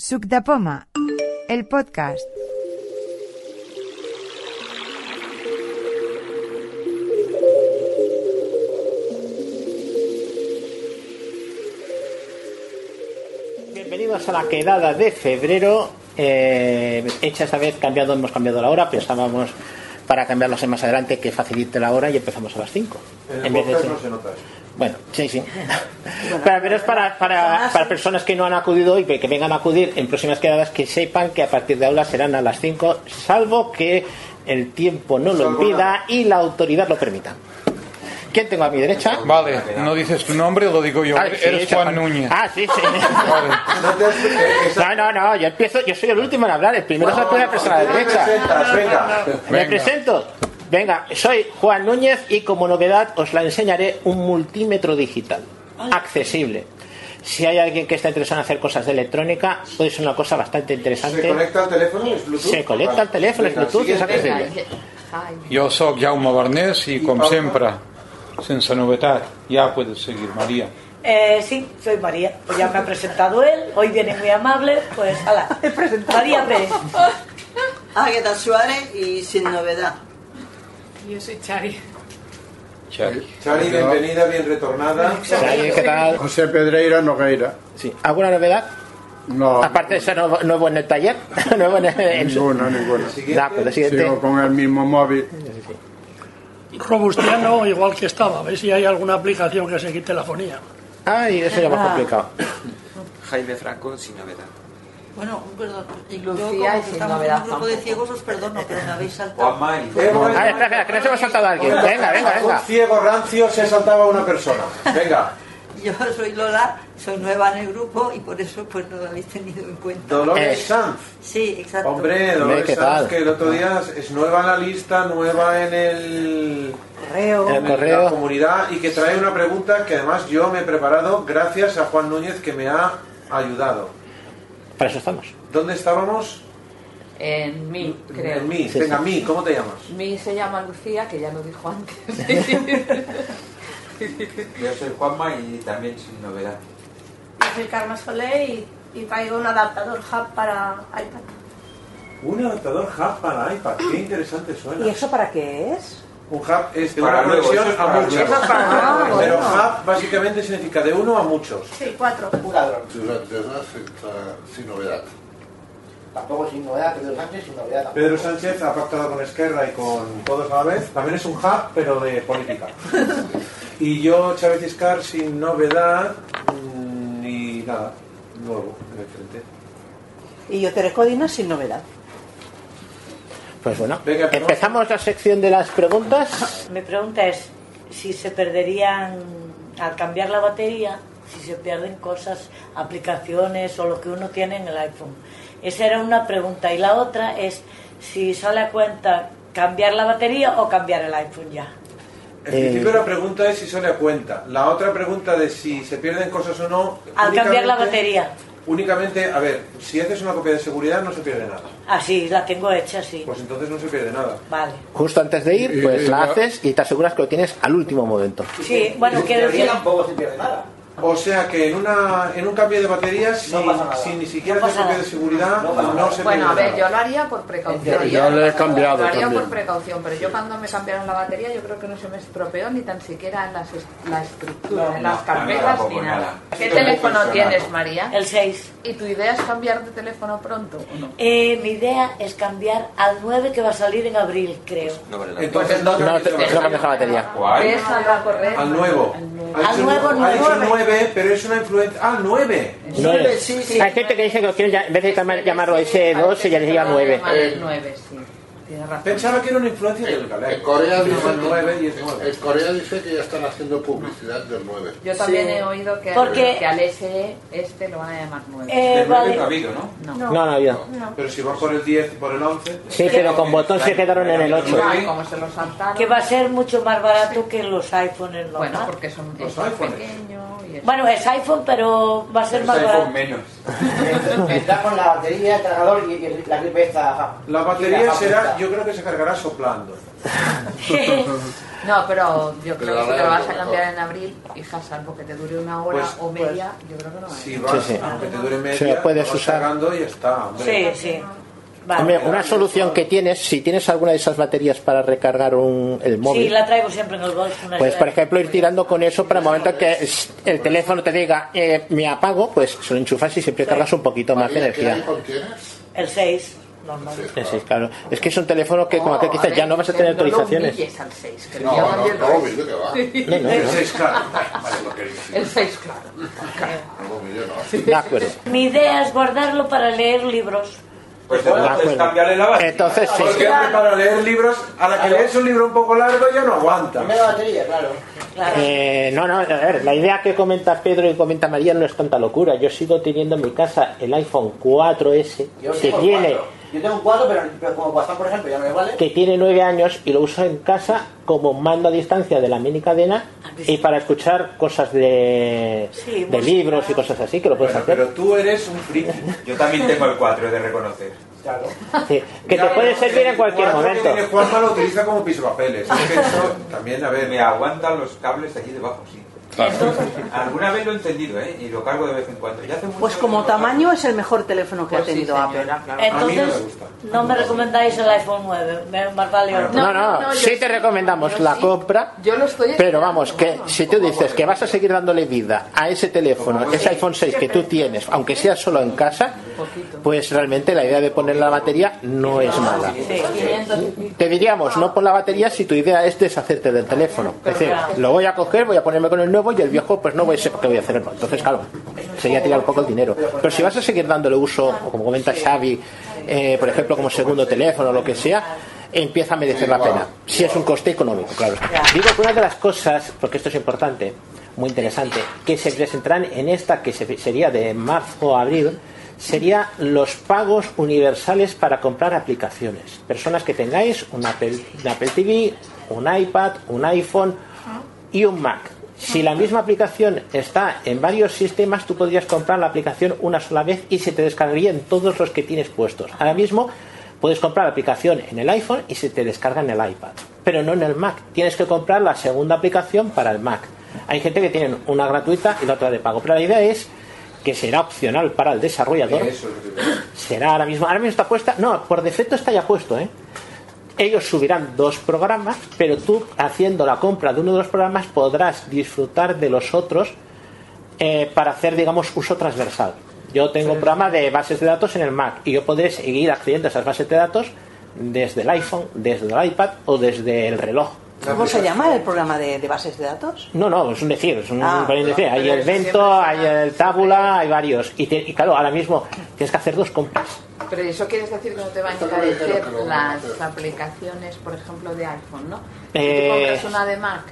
Suc de Poma, el podcast. Bienvenidos a la quedada de febrero. Eh, hecha esta vez cambiado, hemos cambiado la hora. Pensábamos para cambiarlo más adelante que facilite la hora y empezamos a las 5. En no se nota eso. Bueno, sí, sí. Pero, pero es para, para, para personas que no han acudido y que vengan a acudir en próximas quedadas que sepan que a partir de ahora serán a las 5, salvo que el tiempo no lo impida y la autoridad lo permita. ¿Quién tengo a mi derecha? Vale, no dices tu nombre, lo digo yo. Ah, sí, Eres sí, Juan Núñez. Ah, sí, sí. Vale. No No, no, no, yo empiezo, yo soy el último en hablar, el primero es la persona de la ¿Cómo te derecha. presentas? Venga. Me presento. Venga, soy Juan Núñez y como novedad os la enseñaré un multímetro digital, accesible. Si hay alguien que está interesado en hacer cosas de electrónica, pues es una cosa bastante ¿Se interesante. conecta al teléfono? ¿Es Bluetooth? Se conecta al teléfono, es Bluetooth, es accesible. Jo sóc Jaume Bernés i, com sempre, sense novetat, ja puedes seguir, María. Eh, sí, soy María. Pues ya me ha presentado él. Hoy viene muy amable. Pues, hala. María Pérez. Águeda Suárez y sin novedad. Yo soy Chari. Xavi. Chari, bienvenida, bien retornada. Salut, ¿Qué tal? José Pedreira Nogueira. Sí. ¿Alguna novedad? No, Aparte de ser nuevo, nuevo en el taller, nuevo en, en su... ninguna, ninguna. Da, pues lo siguiente. Sigo con el mismo móvil. Robustiano igual que estaba. A ver si hay alguna aplicación que se quite la fonía. Ay, eso ya más complicado. Jaime Franco sin novedad. Bueno, perdón. Lucía yo, como sin estamos en novedad un grupo de tampoco. ciegos, os perdono, pero me habéis saltado. Juanma y A ver, espera, espera, que nos hemos saltado alguien. Venga, venga, Un venga. ciego rancio se saltaba a una persona. Venga. Yo soy Lola, soy nueva en el grupo y por eso pues no lo habéis tenido en cuenta. Dolores Eh. Sanz. Sí, exacto. Hombre, Dolores ¿qué Sanz, tal? que el otro día es nueva en la lista, nueva en el... Correo. El en correo. la comunidad y que trae una pregunta que además yo me he preparado gracias a Juan Núñez que me ha ayudado. Para eso estamos. ¿Dónde estábamos? En mí, creo. En mí. Sí, Venga, sí. mí, ¿cómo te llamas? Mi se llama Lucía, que ya lo dijo antes. Yo soy Juanma y también sin novedad. Yo soy Carmen Soler y, y traigo un adaptador hub para iPad. Un adaptador hub para iPad, qué interesante suena. ¿Y eso para qué es? Un hub es de Para una luego, conexión a muchos. Ah, Pero bueno. hub básicamente significa de uno a muchos. Sí, cuatro. sin novedad. Tampoco sin novedad, Pedro Sánchez sin novedad. tampoco. Pedro Sánchez ha pactado con Esquerra y con todos a la vez. También es un hub, pero de política. Y yo, Chávez Iscar, sin novedad mm, y nada, nuevo en el frente. Y yo Tere Codina sin novedad. Pues bueno, Venga, pero- empezamos la sección de las preguntas. Mi pregunta es si se perderían al cambiar la batería, si se pierden cosas, aplicaciones o lo que uno tiene en el iPhone. Esa era una pregunta. Y la otra es si sale a cuenta cambiar la batería o cambiar el iPhone ya. En Eh. principio la pregunta es si sale a cuenta. La otra pregunta de si se pierden cosas o no. Al cambiar la batería. Únicamente, a ver, si haces una copia de seguridad no se pierde nada. Ah, sí, la tengo hecha, sí. Pues entonces no se pierde nada. Vale. Justo antes de ir, pues Y- y la haces y te aseguras que lo tienes al último momento. Sí, bueno, En quiero decir... tampoco se pierde nada. O sea que en una en un cambio de batería, si, No pasa nada. si ni siquiera No copia de seguridad, No no, se Bueno, a ver, nada. yo lo haría por precaución. Yo le he cambiado Lo haría también. por precaución, pero yo cuando me cambiaron la batería yo creo que no se me estropeó ni tan siquiera en las la estructura, No, en no, las carpetas ni nada. nada. ¿Qué teléfono tienes, María? El 6. ¿Y tu idea es cambiar de teléfono pronto o no? Eh, mi idea es cambiar al 9 que va a salir en abril, creo. No vale la Entonces no, te, no batería. cambias la batería. ¿Cuál? Al nuevo. Al nuevo. Nuevo. 9, pero es una influencia. Ah, 9. Nueve. sí, sí. Hay gente que dice que quiere ya- en vez de llamar- llamarlo S2, ella diría 9. Llamar el 9, sí. Tienes razón. Pensaba que era una influencia del galés. En Corea, Dice 9 9. en Corea dice que ya están haciendo publicidad del 9. Yo también Sí. he oído que, Porque- que al SE este lo van a llamar 9. Eh, Del nueve no ha habido, ¿no? no. No. No, no había. Pero si vas por el 10 y por el 11. Sí, pero con botón se quedaron en el 8. Ay, como se lo saltaron. Que va a ser mucho más barato que los iPhones Bueno, normales. porque son Los es más iPhones. pequeño y eso. Bueno, es iPhone, pero va a ser más iPhone barato. menos. Vendrá con la batería, el cargador y, y la gripe esta. La y batería la será, yo creo que se cargará soplando. No, pero yo creo que si te lo vas a cambiar en abril, hija, salvo que te dure una hora Pues- o media, yo creo que no Si es. vas, Sí, sí. aunque te dure media, Se lo puedes lo vas usar. cargando y está, hombre. Sí, sí. Vale. Hombre, una solución que tienes, si tienes alguna de esas baterías para recargar un, el móvil, Sí, la traigo siempre en el bolso. pues por ejemplo ir tirando con eso para el momento que el teléfono te diga eh, me apago, pues se lo enchufas y siempre cargas un poquito más de María, ¿qué energía. El 6, normal. Sí, sí, claro. Es que es un teléfono que como aquel que dice, ya no vas a tener No lo actualizaciones. humilles al 6, que No, no, bien no, rey. humilde que va. Sí. No, no, El no. 6, claro. Vale, lo que dices. El 6, claro. No, humilde no. De acuerdo. Mi idea es guardarlo para leer libros. Pues De entonces acuerdo. cambiarle la batería. Entonces sí. Porque para leer libros, a la que lees un libro un poco largo ya no aguanta. Dame la batería, claro. Claro. Eh, no, no, a ver, la idea que comenta Pedro y comenta María no es tanta locura. Yo sigo teniendo en mi casa el iPhone 4S Yo que tiene, cuatro. Yo tengo un 4, pero, pero como WhatsApp, por ejemplo, ya no me vale. que tiene 9 años y lo uso en casa como mando a distancia de la mini cadena y para escuchar cosas de, Sí, de música. libros y cosas así que lo puedes Bueno, hacer. pero tú eres un friki. Yo también tengo el 4, he de reconocer. Claro. Sí, que te puede servir en cualquier cuatro momento. Que tiene Juanma lo utiliza como pisopapeles. Es que eso también, a ver. Me aguantan los cables de allí debajo, sí. Claro. Alguna vez lo he entendido, ¿eh? Y lo cargo de vez en cuando. Ya hace mucho Pues como no lo cargo. tamaño es el mejor teléfono que Pues ha sí, tenido señora, Apple. claro. No Entonces, gusta. no me recomendáis el iPhone 9. Me- Más vale otro. No, no, no, sí sí. te recomendamos la sí. compra. Yo lo estoy Pero vamos, que bueno. si tú dices que vas a seguir dándole vida a ese teléfono, ese iPhone 6 que tú tienes, aunque sea solo en casa, pues realmente la idea de poner la batería no es mala. Te diríamos, no pon la batería si tu idea es deshacerte del teléfono. Es decir, lo voy a coger, voy a ponerme con el nuevo y el viejo pues no voy a saber qué voy a hacer. Entonces, claro, sería tirar un poco el dinero. Pero si vas a seguir dándole uso, como comenta Xavi, eh, por ejemplo, como segundo teléfono o lo que sea, empieza a merecer la pena. Si es un coste económico, claro. Digo que una de las cosas, porque esto es importante, muy interesante, que se presentarán en esta, que se- sería de marzo a abril, sería los pagos universales para comprar aplicaciones. Personas que tengáis un Apple, un Apple TV, un iPad, un iPhone y un Mac. Si la misma aplicación está en varios sistemas, tú podrías comprar la aplicación una sola vez y se te descargaría en todos los que tienes puestos. Ahora mismo puedes comprar la aplicación en el iPhone y se te descarga en el iPad, pero no en el Mac. Tienes que comprar la segunda aplicación para el Mac. Hay gente que tiene una gratuita y la otra de pago, pero la idea es que será opcional para el desarrollador. Eso Será ahora mismo, ahora mismo está puesta, no, por defecto está ya puesto, ¿eh? Ellos subirán dos programas, pero tú haciendo la compra de uno de los programas podrás disfrutar de los otros eh, para hacer, digamos, uso transversal. Yo tengo un programa de bases de datos en el Mac y yo podré seguir accediendo a esas bases de datos desde el iPhone, desde el iPad o desde el reloj. ¿Cómo se llama el programa de, de bases de datos? No, no, es un decir, es un Ah. un decir. Hay el Vento, hay el Tabula, hay varios. Y, te- y claro, ahora mismo tienes que hacer dos compras. Pero eso quieres decir que no te va a encarecer van las aplicaciones, por ejemplo, de iPhone, ¿no? Si Eh, tú compras una de Mac,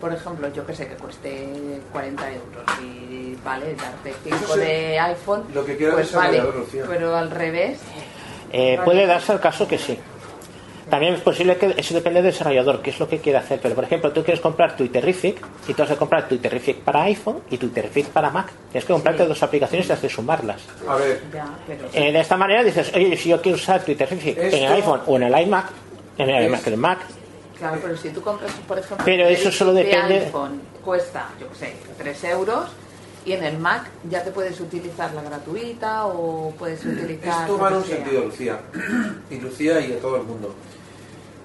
por ejemplo, yo que sé, que cueste 40 euros y vale, darte 5 Eso sí. de iPhone, Lo que pues vale, pero al revés, Eh, puede darse el caso que sí. También es posible que eso depende del desarrollador, qué es lo que quiere hacer. Pero, por ejemplo, tú quieres comprar Twitterific y tú has de comprar Twitterific para iPhone y Twitterific para Mac. Tienes que comprarte dos aplicaciones y has de sumarlas. A ver, ya, pero Eh, de esta manera dices, oye, si yo quiero usar Twitterific en el Esto- iPhone o en el iMac, en el iMac, en el Mac, Claro, pero si tú compras, por ejemplo, Pero el eso solo de depende- iPhone cuesta, yo qué sé, 3 euros y en el Mac ya te puedes utilizar la gratuita o puedes utilizar. esto va en un sea. sentido, Lucía. Y Lucía y a todo el mundo.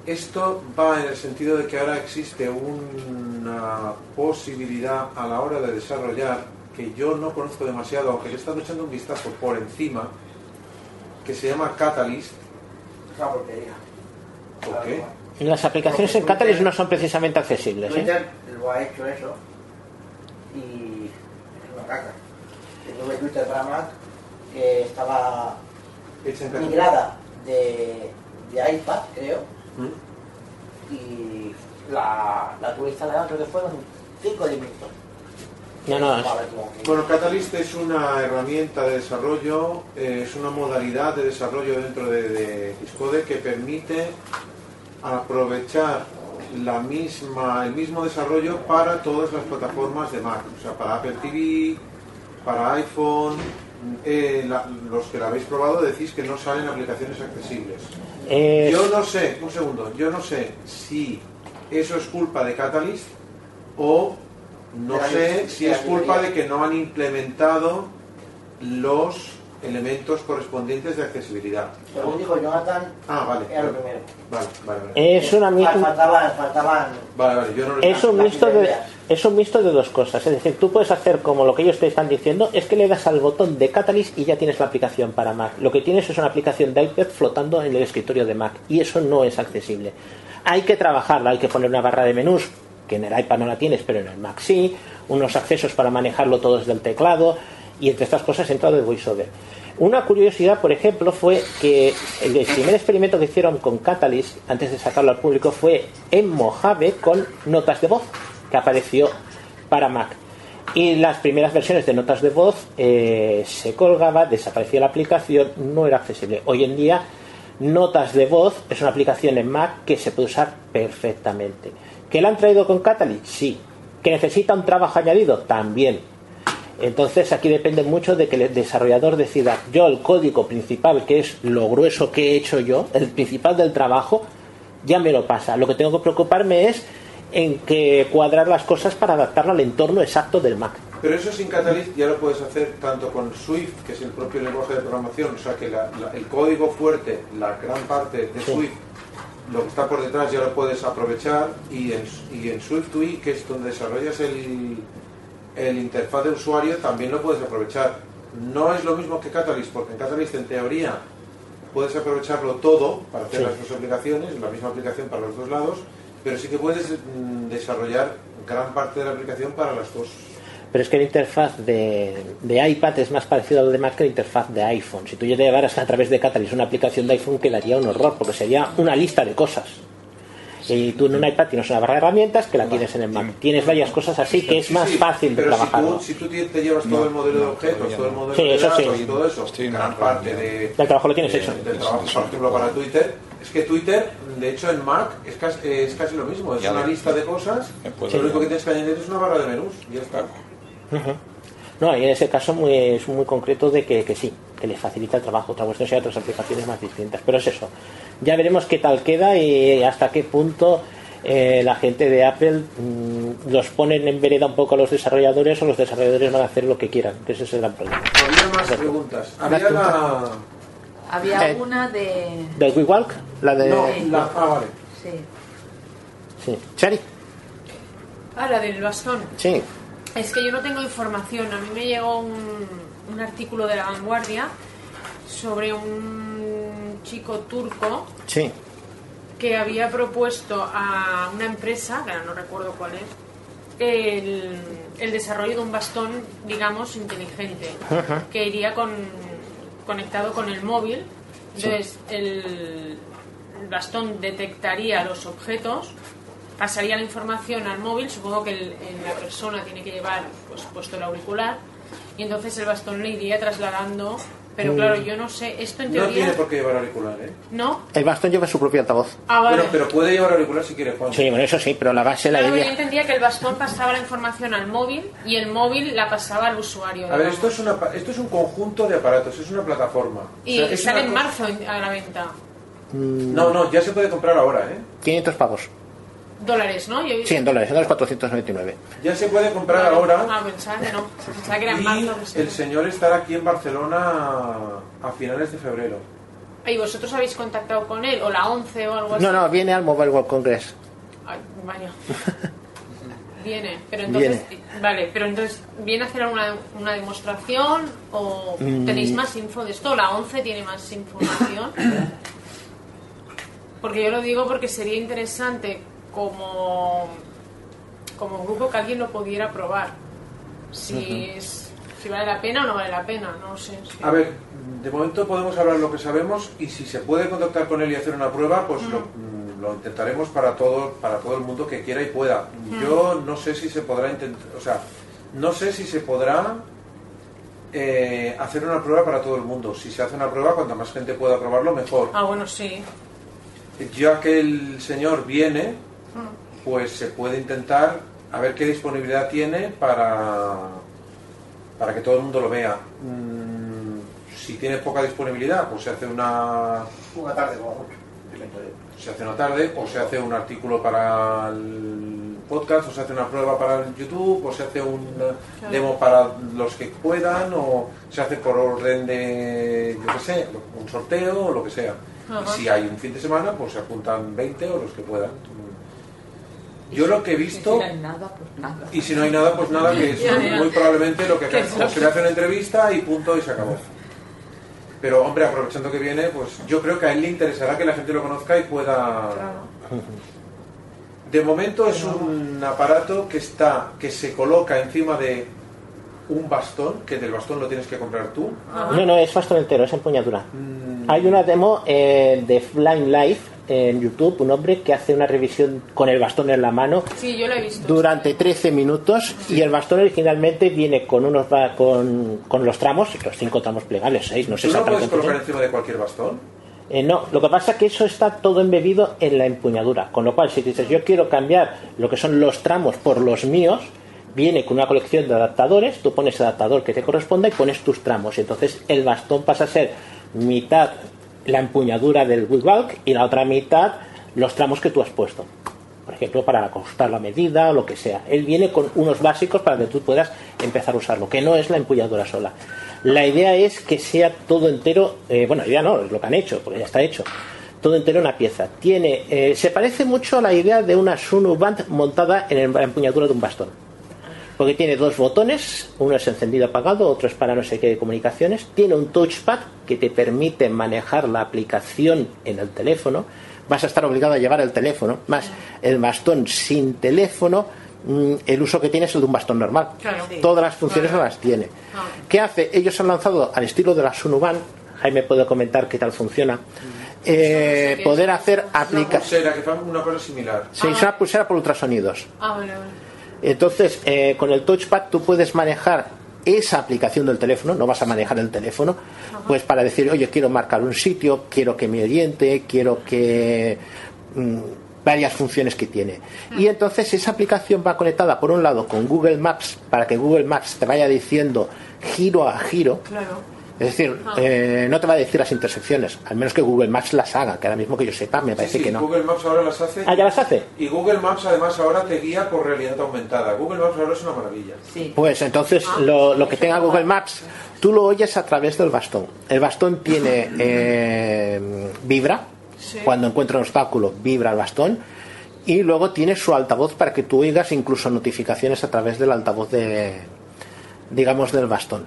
Esto va en el sentido de que ahora existe una posibilidad a la hora de desarrollar que yo no conozco demasiado, aunque le he estado echando un vistazo por encima, que se llama Catalyst. Es una porquería. ¿Por qué? las aplicaciones en Catalyst no son precisamente accesibles. ¿eh? Twitter lo ha hecho eso y es una caca. Yo tuve Twitter para Mac que estaba en migrada de, de iPad, creo, ¿Mm? y la, la tuve instalada, creo que fueron 5 o 10 minutos. No, no, Bueno, Catalyst es una herramienta de desarrollo, eh, es una modalidad de desarrollo dentro de, de Xcode que permite aprovechar la misma, el mismo desarrollo para todas las plataformas de Mac, o sea, para Apple TV, para iPhone. eh, la- los que la habéis probado decís que no salen aplicaciones accesibles. Eh, Yo no sé, un segundo, yo no sé si eso es culpa de Catalyst o no sé si es culpa de que no han implementado los elementos correspondientes de accesibilidad. Según dijo Jonathan, Ah, vale. era lo primero. Vale, vale, vale. Es una mi- Fal- Faltaban, faltaban Vale, vale, yo no lo Es un, mixto de, es un mixto de dos cosas. Es decir, tú puedes hacer como lo que ellos te están diciendo, es que le das al botón de Catalyst y ya tienes la aplicación para Mac. Lo que tienes es una aplicación de iPad flotando en el escritorio de Mac y eso no es accesible. Hay que trabajarla, hay que poner una barra de menús, que en el iPad no la tienes, pero en el Mac sí, unos accesos para manejarlo todo desde el teclado y entre estas cosas entra de VoiceOver. Una curiosidad, por ejemplo, fue que el primer experimento que hicieron con Catalyst, antes de sacarlo al público, fue en Mojave con notas de voz, que apareció para Mac. Y las primeras versiones de notas de voz eh, se colgaba, desaparecía la aplicación, no era accesible. Hoy en día, Notas de voz es una aplicación en Mac que se puede usar perfectamente. ¿Que la han traído con Catalyst? Sí. ¿Que necesita un trabajo añadido? También. Entonces aquí depende mucho de que el desarrollador decida, yo el código principal, que es lo grueso que he hecho yo, el principal del trabajo, ya me lo pasa. Lo que tengo que preocuparme es en que cuadrar las cosas para adaptarlo al entorno exacto del Mac. Pero eso sin Catalyst ya lo puedes hacer tanto con Swift, que es el propio lenguaje de programación, o sea que la- la- el código fuerte, la gran parte de Sí. Swift, lo que está por detrás ya lo puedes aprovechar y en, y en SwiftUI, que es donde desarrollas el, el interfaz de usuario, también lo puedes aprovechar. No es lo mismo que Catalyst, porque en Catalyst en teoría puedes aprovecharlo todo para hacer Sí. las dos aplicaciones, la misma aplicación para los dos lados, pero sí que puedes mm, desarrollar gran parte de la aplicación para las dos. Pero es que la interfaz de, de iPad es más parecido a lo de Mac que la interfaz de iPhone. Si tú llevaras a través de Catalyst una aplicación de iPhone, quedaría un horror, porque sería una lista de cosas. Y tú en un iPad tienes una barra de herramientas que la tienes en el Mac. Tienes varias cosas así que es más fácil de pero trabajarlo. Si tú, si tú te llevas todo el modelo de objetos, todo el modelo Sí, de sí. datos y todo eso, gran parte de, El trabajo lo tienes hecho. del trabajo, por ejemplo, para Twitter, es que Twitter, de hecho, en Mac es casi, es casi lo mismo. Es una lista de cosas, lo único que tienes que añadir es una barra de menús. y Ya está. No, y en ese caso muy, es muy concreto de que, que sí, que les facilita el trabajo. Otra cuestión sería otras aplicaciones más distintas. Pero es eso. Ya veremos qué tal queda y hasta qué punto eh, la gente de Apple mm, los ponen en vereda un poco a los desarrolladores o los desarrolladores van a hacer lo que quieran, que ese es el gran problema. Había más preguntas. Había la... Había Eh, una de... ¿Del WeWalk? La de... No, la... Ah, vale. Sí. Sí. Chari. Ah, la del bastón. Sí. Es que yo no tengo información. A mí me llegó un, un artículo de La Vanguardia sobre un chico turco Sí. que había propuesto a una empresa, que ahora no recuerdo cuál es, el, el desarrollo de un bastón, digamos, inteligente, que iría con, conectado con el móvil. Sí. Entonces, el, el bastón detectaría los objetos, pasaría la información al móvil, supongo que el- el- la persona tiene que llevar pues, puesto el auricular, y entonces el bastón le iría trasladando. Pero Mm. claro, yo no sé, esto en No teoría... tiene por qué llevar auricular, ¿eh? ¿No? El bastón lleva su propio altavoz. Ah, vale. Bueno, pero puede llevar auricular si quiere, Juan. Sí, bueno, eso sí, pero la base, la Claro, yo idea... entendía que el bastón pasaba la información al móvil y el móvil la pasaba al usuario. A ver, esto es, una, pa- esto es un conjunto de aparatos, es una plataforma. Y O sea, es sale una en cosa- marzo a la venta. No, no, ya se puede comprar ahora, ¿eh? 500 pavos. Dólares, ¿no? Yo- Sí, en dólares, en dólares 499. Ya se puede comprar Vale. ahora. Ah, pensaba que no. Pensaba que era en marzo. el señor estará aquí en Barcelona a finales de febrero. ¿Y vosotros habéis contactado con él? ¿O la 11 o algo así? No, no, viene al Mobile World Congress. Ay, vaya. Viene, pero entonces... Vale, pero entonces, ¿viene a hacer una, una demostración o Mm. tenéis más info de esto? ¿La 11 tiene más información? Porque yo lo digo porque sería interesante como, como grupo que alguien lo pudiera probar. Si, es, si vale la pena o no vale la pena, no sé. sí. A ver, de momento podemos hablar lo que sabemos y si se puede contactar con él y hacer una prueba, pues lo, mm, lo intentaremos para todo, para todo el mundo que quiera y pueda. Yo no sé si se podrá intentar, o sea, no sé si se podrá eh, hacer una prueba para todo el mundo. Si se hace una prueba, cuanta más gente pueda probarlo, mejor. Ah, bueno, sí. Ya que el señor viene, pues se puede intentar a ver qué disponibilidad tiene para, para que todo el mundo lo vea. Mm, si tiene poca disponibilidad, pues se hace una... Una tarde se hace una tarde, o se hace un artículo para el podcast, o se hace una prueba para el YouTube, o se hace un Claro. demo para los que puedan, o se hace por orden de, yo qué sé, un sorteo o lo que sea. Ajá. Y si hay un fin de semana, pues se apuntan 20 o los que puedan. Yo lo que he visto... Si no hay nada, pues nada. Y si no hay nada, pues nada, que es muy probablemente lo que se le hace una entrevista y punto y se acabó. Pero hombre, aprovechando que viene, pues yo creo que a él le interesará que la gente lo conozca y pueda... De momento es un aparato que está, que se coloca encima de un bastón, que del bastón lo tienes que comprar tú. No, no, es bastón entero, es empuñadura. Hay una demo eh, de Flying Life en YouTube, un hombre que hace una revisión con el bastón en la mano Sí, yo lo he visto. durante 13 minutos y el bastón originalmente viene con unos con, con los tramos, los cinco tramos plegables, seis, no sé ¿Tú lo puedes colocar encima de cualquier bastón? Eh, no, lo que pasa es que eso está todo embebido en la empuñadura, con lo cual si dices yo quiero cambiar lo que son los tramos por los míos, viene con una colección de adaptadores, tú pones el adaptador que te corresponda y pones tus tramos, y entonces el bastón pasa a ser mitad la empuñadura del bulk y la otra mitad los tramos que tú has puesto. Por ejemplo, para ajustar la medida o lo que sea. Él viene con unos básicos para que tú puedas empezar a usarlo, que no es la empuñadura sola. La idea es que sea todo entero, eh, bueno, la idea no, es lo que han hecho, porque ya está hecho. Todo entero una pieza. Tiene, eh, se parece mucho a la idea de una Sunu Band montada en la empuñadura de un bastón. Porque tiene dos botones, uno es encendido apagado, otro es para no sé qué de comunicaciones. Tiene un touchpad que te permite manejar la aplicación en el teléfono. Vas a estar obligado a llevar el teléfono, más el bastón sin teléfono. mm, El uso que tiene es el de un bastón normal. Claro. Todas las funciones no las tiene. ¿Qué hace? Ellos han lanzado al estilo de la Sunuban. Jaime puede comentar qué tal funciona. eh, poder hacer Una aplicaciones. pulsera que una cosa similar. Se hizo una pulsera por ultrasonidos. Ah, vale, vale. Entonces, eh, con el touchpad tú puedes manejar esa aplicación del teléfono, no vas a manejar el teléfono, pues para decir, oye, quiero marcar un sitio, quiero que me oriente, quiero que... mm, varias funciones que tiene. Y entonces esa aplicación va conectada, por un lado, con Google Maps, para que Google Maps te vaya diciendo giro a giro, Claro. Es decir, eh, no te va a decir las intersecciones, al menos que Google Maps las haga, que ahora mismo que yo sepa, me parece Sí, que no. Google Maps ahora las hace. Ah, ¿ya las hace? Y Google Maps además ahora te guía por realidad aumentada. Google Maps ahora es una maravilla. Pues entonces lo, lo que tenga Google Maps, tú lo oyes a través del bastón. El bastón tiene eh, vibra, cuando encuentra un obstáculo vibra el bastón y luego tiene su altavoz para que tú oigas incluso notificaciones a través del altavoz de, digamos, del bastón.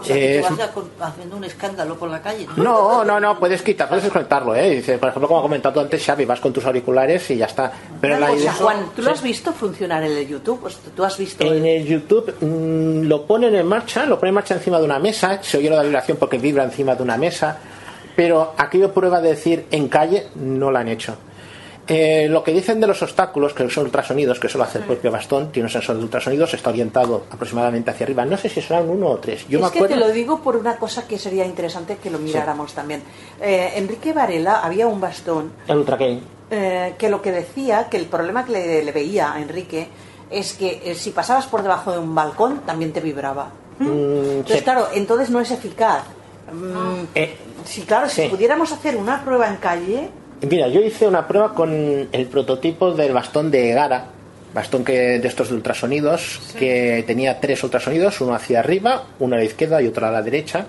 O sea, que Es- tú vas haciendo un escándalo por la calle. no, no, no, puedes quitar, puedes desconectarlo, ¿eh? Dice, por ejemplo, como ha comentado antes Xavi, vas con tus auriculares y ya está. Pero la cosa, idea... Juan, ¿tú lo has visto funcionar en el YouTube? Pues, ¿Tú has visto En el YouTube mm, lo ponen en marcha, lo ponen en marcha encima de una mesa, se oye la vibración porque vibra encima de una mesa, pero aquello prueba de decir en calle no lo han hecho. Eh, lo que dicen de los obstáculos, que son ultrasonidos, que eso lo hace el propio bastón, tiene un sensor de ultrasonidos, está orientado aproximadamente hacia arriba. No sé si serán uno o tres. Yo es me que acuerdo. te lo digo por una cosa que sería interesante que lo miráramos también. Eh, Enrique Varela había un bastón El Ultra eh, que lo que decía, que el problema que le, le veía a Enrique es que eh, si pasabas por debajo de un balcón también te vibraba. Mm, Entonces, sí. claro, entonces no es eficaz. Mm, Eh, sí, claro, si pudiéramos hacer una prueba en calle, Mira, yo hice una prueba con el prototipo del bastón de Gara, bastón que de estos de ultrasonidos, que tenía tres ultrasonidos, uno hacia arriba, uno a la izquierda y otro a la derecha.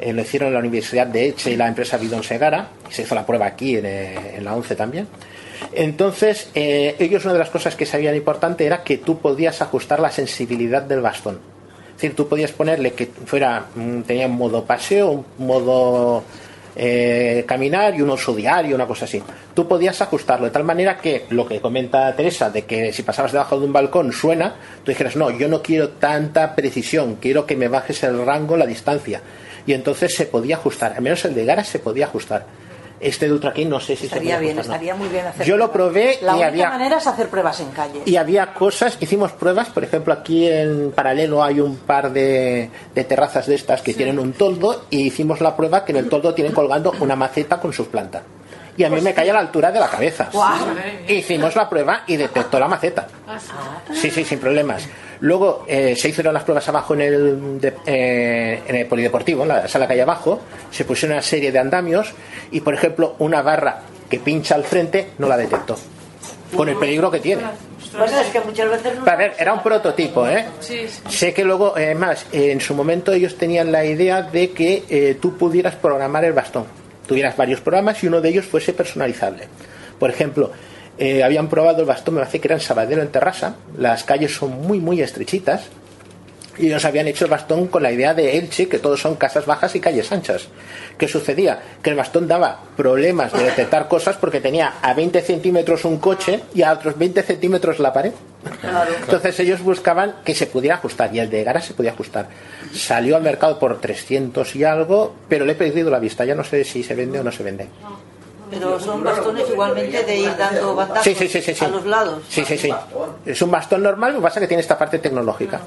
Eh, lo hicieron en la Universidad de Eche y la empresa Bidon Segara, y se hizo la prueba aquí en, eh, en la 11 también. Entonces, eh, ellos una de las cosas que sabían importante era que tú podías ajustar la sensibilidad del bastón. Es decir, tú podías ponerle que fuera, mm, tenía un modo paseo, un modo eh, caminar y un uso diario, una cosa así. Tú podías ajustarlo de tal manera que lo que comenta Teresa, de que si pasabas debajo de un balcón suena, tú dijeras, no, yo no quiero tanta precisión, quiero que me bajes el rango, la distancia. Y entonces se podía ajustar, al menos el de Gara se podía ajustar. Este de Ultra King no sé si se estaría podía bien, ajustar, no. estaría muy bien hacer Yo lo probé La y única había manera es hacer pruebas en calle. y había cosas, hicimos pruebas, por ejemplo, aquí en paralelo hay un par de, de terrazas de estas que tienen un toldo y hicimos la prueba que en el toldo tienen colgando una maceta con sus plantas. Y a mí me caía a la altura de la cabeza. Hicimos la prueba y detectó la maceta. Sí, sí, sin problemas. Luego eh, se hicieron las pruebas abajo en el, de- eh, en el polideportivo, en la sala que hay abajo. Se pusieron una serie de andamios y, por ejemplo, una barra que pincha al frente, no la detectó. Con el peligro que tiene. Bueno, es que muchas veces no... A ver, era un prototipo, ¿eh? Sí, sí. Sé que luego, eh, más, eh, en su momento ellos tenían la idea de que eh, tú pudieras programar el bastón. Tuvieras varios programas y uno de ellos fuese personalizable. Por ejemplo, eh, habían probado el bastón, me parece que era en Sabadell en Terrassa. Las calles son muy, muy estrechitas. Y ellos habían hecho el bastón con la idea de Elche, que todos son casas bajas y calles anchas. ¿Qué sucedía? Que el bastón daba problemas de detectar cosas porque tenía a 20 centímetros un coche y a otros 20 centímetros la pared. Entonces ellos buscaban que se pudiera ajustar y el de Gara se podía ajustar. Salió al mercado por 300 y algo, pero le he perdido la vista. Ya no sé si se vende o no se vende. Pero son bastones igualmente de ir dando bandazos Sí, sí, sí, sí, sí. a los lados. Sí, sí, sí. Es un bastón normal, lo que pasa es que tiene esta parte tecnológica.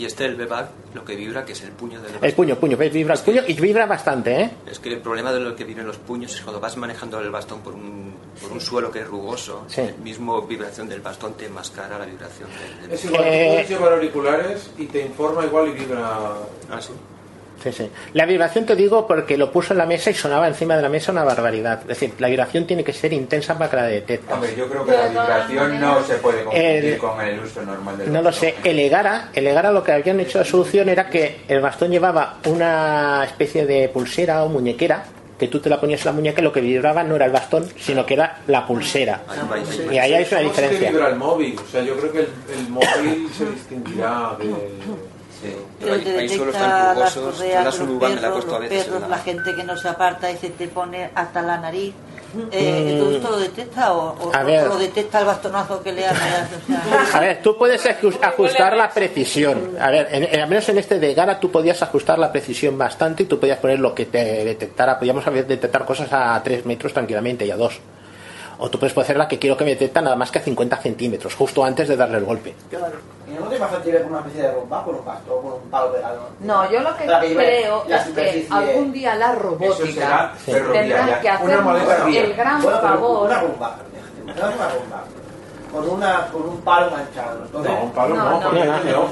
Y este, el bebag, lo que vibra, que es el puño del El puño, puño, ¿ves? vibra el puño y vibra bastante, ¿eh? Es que el problema de lo que vibran los puños es cuando vas manejando el bastón por un, por un suelo que es rugoso, Sí. el mismo vibración del bastón te enmascara la vibración del, del- Es igual, Eh, tú puedes llevar auriculares y te informa igual y vibra. Ah, sí. Sí, sí. La vibración te digo porque lo puso en la mesa y sonaba encima de la mesa una barbaridad. Es decir, la vibración tiene que ser intensa para que la detectes. Hombre, yo creo que la vibración no se puede confundir El- con el uso normal del No lo sé. El Egara, el Egara lo que habían hecho de solución era que el bastón llevaba una especie de pulsera o muñequera que tú te la ponías en la muñeca y lo que vibraba no era el bastón, sino que era la pulsera. Y ahí hay una ¿Cómo se te diferencia. vibra el móvil? O sea, yo creo que el, el móvil se distinguirá de. Pero Hay- te hay suelos detecta tan rugosos, tú correas, me la perros, puesto a veces perros, la la gente que no se aparta y se te pone hasta la nariz. Eh, Mm. ¿Todo esto lo detecta o, lo detecta el bastonazo que le? O sea, A ver, tú puedes ajus- ajustar la precisión. A ver, en- en- al menos en este de Gara tú podías ajustar la precisión bastante y tú podías poner lo que te detectara. Podíamos detectar cosas a 3 metros tranquilamente y a 2. O tú puedes hacer la que quiero que me detecta nada más que a 50 centímetros, justo antes de darle el golpe. ¿Y no te pasa a ti ver con una especie de bomba, con un bastón, con un palo pegado? No, yo lo que que creo es que algún día la robótica tendrá que hacernos el gran Bueno, favor. Una bomba, una bomba. Con, una, con un palo. Entonces, No, un palo No, no, no. porque No.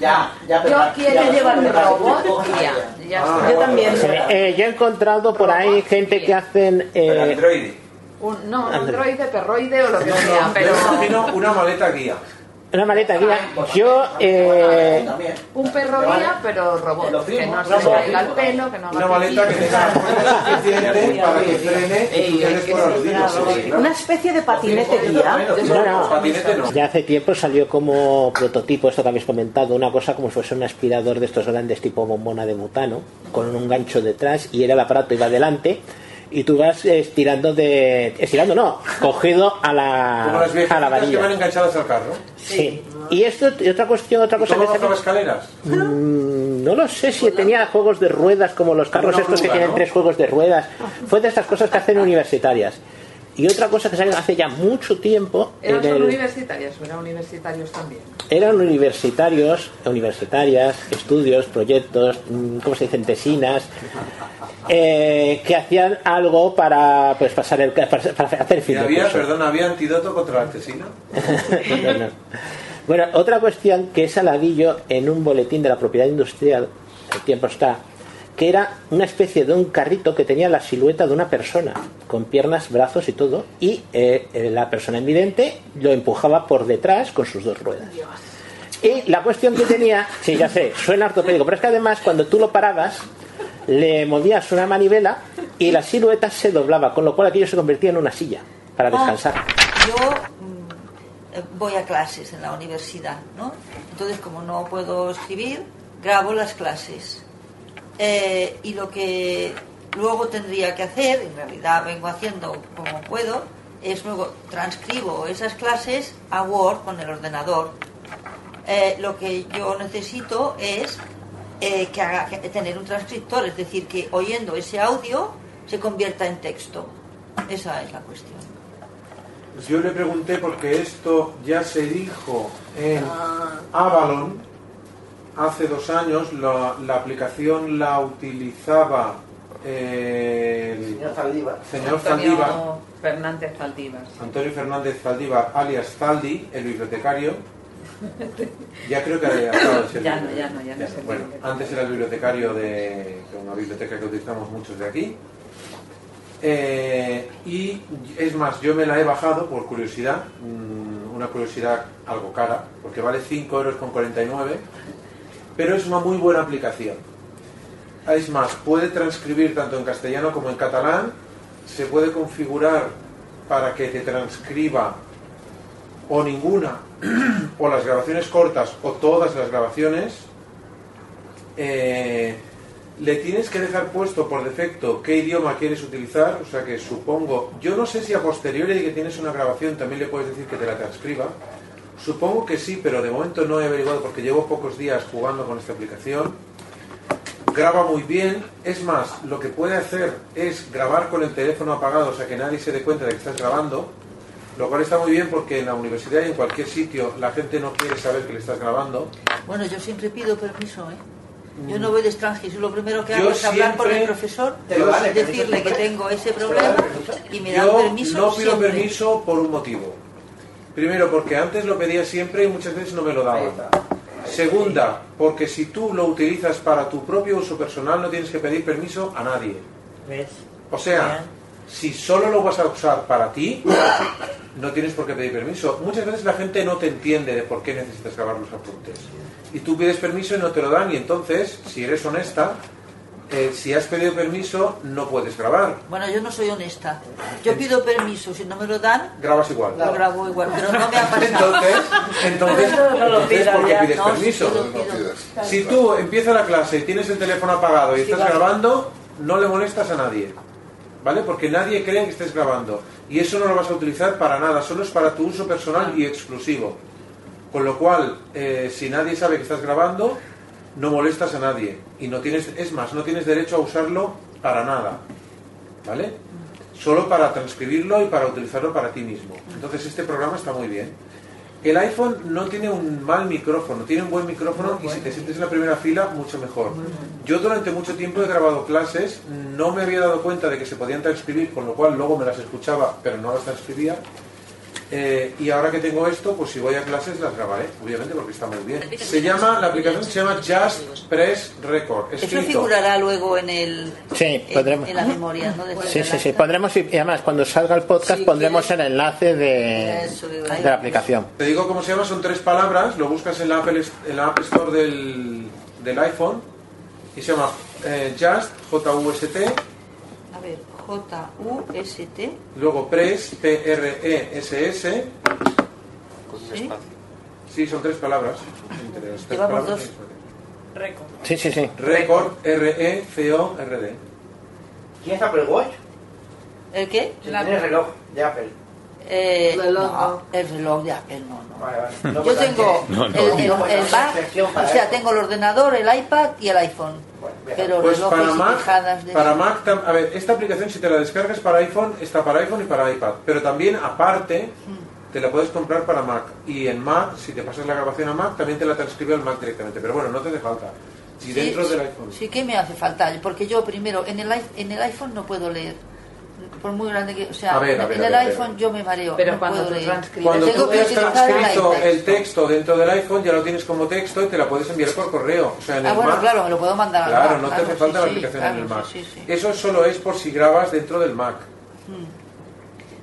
Ya, ya, pero Yo ya- quiero llevar ya- robot ya-. Ya Ah. Yo también. Sí, eh, yo he encontrado por ahí gente que hacen... El eh, Android. Un- no, un androide, perroide o lo que No, sea, no, pero yo imagino una maleta guía. una maleta guía. Yo... eh, También. un perro guía, pero robot, que no se caiga el pelo, que no haga Una maleta que tenga suficiente para que frene y tú por claro. Una especie de patinete guía. No, no. Ya hace tiempo salió como prototipo, esto que habéis comentado, una cosa como si fuese un aspirador de estos grandes tipo bombona de butano, con un gancho detrás y era el aparato iba adelante y tú vas estirando de... estirando no, cogido a Como la, las a la viejitas que van varilla. enganchadas al carro. Sí. Y esto, y otra cuestión, otra ¿Y cosa que escaleras? Mm, no lo sé si tenía juegos de ruedas como los carros estos que tienen tres juegos de ruedas. Fue de estas cosas que hacen universitarias. Y otra cosa que salió hace ya mucho tiempo ¿Eran en el- universitarios o eran universitarios también? eran universitarios, universitarias, estudios, proyectos, mm, ¿cómo se dicen? Tesinas, eh, que hacían algo para pues pasar el para, para hacer ¿Y fin de había, curso. perdón, había antídoto contra la? No, no. Bueno, otra cuestión que es aladillo en un boletín de la propiedad industrial, el tiempo está, que era una especie de un carrito que tenía la silueta de una persona, con piernas, brazos y todo, y eh, eh, la persona invidente lo empujaba por detrás con sus dos ruedas. Y la cuestión que tenía, sí, ya sé, suena ortopédico, pero es que además cuando tú lo parabas, le movías una manivela y la silueta se doblaba, con lo cual aquello se convertía en una silla para descansar. Yo mm, eh, voy a clases en la universidad, ¿no? Entonces, como no puedo escribir, grabo las clases. Eh, y lo que luego tendría que hacer, en realidad vengo haciendo como puedo, es luego transcribo esas clases a Word con el ordenador. Eh, lo que yo necesito es eh, que haga, que tener un transcriptor, es decir, que oyendo ese audio se convierta en texto. Esa es la cuestión. Pues yo le pregunté porque esto ya se dijo en Avalon hace dos años. La, la aplicación la utilizaba eh, el Señor Zaldívar. señor Zaldívar, Antonio Fernández Zaldívar. Antonio Fernández Zaldívar, alias Zaldi, el bibliotecario. Ya creo que ha dejado de ser Ya no, ya no, ya no Bueno, antes era el bibliotecario de de una biblioteca que utilizamos muchos de aquí. Eh, y es más, yo me la he bajado por curiosidad, mm, una curiosidad algo cara, porque vale 5 euros con 49, pero es una muy buena aplicación. Es más, puede transcribir tanto en castellano como en catalán, se puede configurar para que te transcriba o ninguna, o las grabaciones cortas, o todas las grabaciones. Eh, le tienes que dejar puesto por defecto qué idioma quieres utilizar, o sea que supongo, yo no sé si a posteriori de que tienes una grabación también le puedes decir que te la transcriba, supongo que sí, pero de momento no he averiguado porque llevo pocos días jugando con esta aplicación, graba muy bien, es más, lo que puede hacer es grabar con el teléfono apagado, o sea que nadie se dé cuenta de que estás grabando, lo cual está muy bien porque en la universidad y en cualquier sitio la gente no quiere saber que le estás grabando. Bueno, yo siempre pido permiso, ¿eh? Yo no voy de extranjero, lo primero que Yo hago es hablar con el profesor, Te lo vale, decirle que tengo ese problema y me Yo permiso no pido siempre. permiso por un motivo. Primero, porque antes lo pedía siempre y muchas veces no me lo daban. Segunda, porque si tú lo utilizas para tu propio uso personal no tienes que pedir permiso a nadie. ¿Ves? O sea, si solo lo vas a usar para ti, no tienes por qué pedir permiso. Muchas veces la gente no te entiende de por qué necesitas grabar los apuntes. Y tú pides permiso y no te lo dan y entonces, si eres honesta, eh, si has pedido permiso, no puedes grabar. Bueno, yo no soy honesta. Yo pido permiso, si no me lo dan, Grabas igual. lo grabo igual, pero no me ha pasado. Entonces, entonces, No lo entonces pidas ¿por qué ya. pides No, permiso? sí lo pido. Si tú empiezas la clase y tienes el teléfono apagado y Sí, estás vale. grabando, no le molestas a nadie. ¿Vale? Porque nadie cree que estés grabando. Y eso no lo vas a utilizar para nada, solo es para tu uso personal y exclusivo. Con lo cual, eh, si nadie sabe que estás grabando, no molestas a nadie. Y no tienes, es más, no tienes derecho a usarlo para nada. ¿Vale? Solo para transcribirlo y para utilizarlo para ti mismo. Entonces este programa está muy bien. El iPhone no tiene un mal micrófono, tiene un buen micrófono y si te sientes en la primera fila, mucho mejor. Yo durante mucho tiempo he grabado clases, no me había dado cuenta de que se podían transcribir, con lo cual luego me las escuchaba, pero no las transcribía. Eh, y ahora que tengo esto, pues si voy a clases las grabaré, obviamente porque está muy bien. Se llama, la aplicación se llama Just Press Record. Eso Escrito. figurará luego en el Sí, en, podremos. en la memoria, ¿no? Sí, sí, sí. Pondremos, y además, cuando salga el podcast, pondremos el enlace de, Eso, de la aplicación. Te digo cómo se llama, son tres palabras, lo buscas en la Apple, en la App Store del, del iPhone y se llama eh, Just, J-U-S-T, J-U-S-T. luego Press, E P-R-E-S-S. ¿sí? Sí, son tres palabras. Entre las tres Llevamos palabras, dos. Récord. Sí, sí, sí. Record, R-E-C-O-R-D. ¿Tienes Apple Watch? ¿El qué? Tienes reloj de Apple. Eh, Reloj, no, el reloj de Apple no, no. Vale, vale. No, Yo tengo no, no. el, el, Mac, o sea, tengo el ordenador, el iPad y el iPhone. Pero Pues para Mac, de... para Mac, a ver, esta aplicación si te la descargas para iPhone, está para iPhone y para iPad, pero también aparte te la puedes comprar para Mac. Y en Mac, si te pasas la grabación a Mac, también te la transcribe al Mac directamente, pero bueno, no te hace falta. Si Sí, dentro sí, del iPhone. Sí que me hace falta, porque yo primero en el, i- en el iPhone no puedo leer. Por muy grande que, o sea, A ver, a ver, en a el ver, a ver. iPhone yo me mareo. Pero no cuando puedo tú transcribes- Cuando Tengo tú que has transcrito el texto dentro del iPhone, ya lo tienes como texto y te la puedes enviar por correo. O sea, en Ah, el bueno, Mac, claro, me lo puedo mandar al Claro, Mac, no te claro, hace falta sí, la aplicación claro, en el Mac. sí. Eso solo es por si grabas dentro del Mac.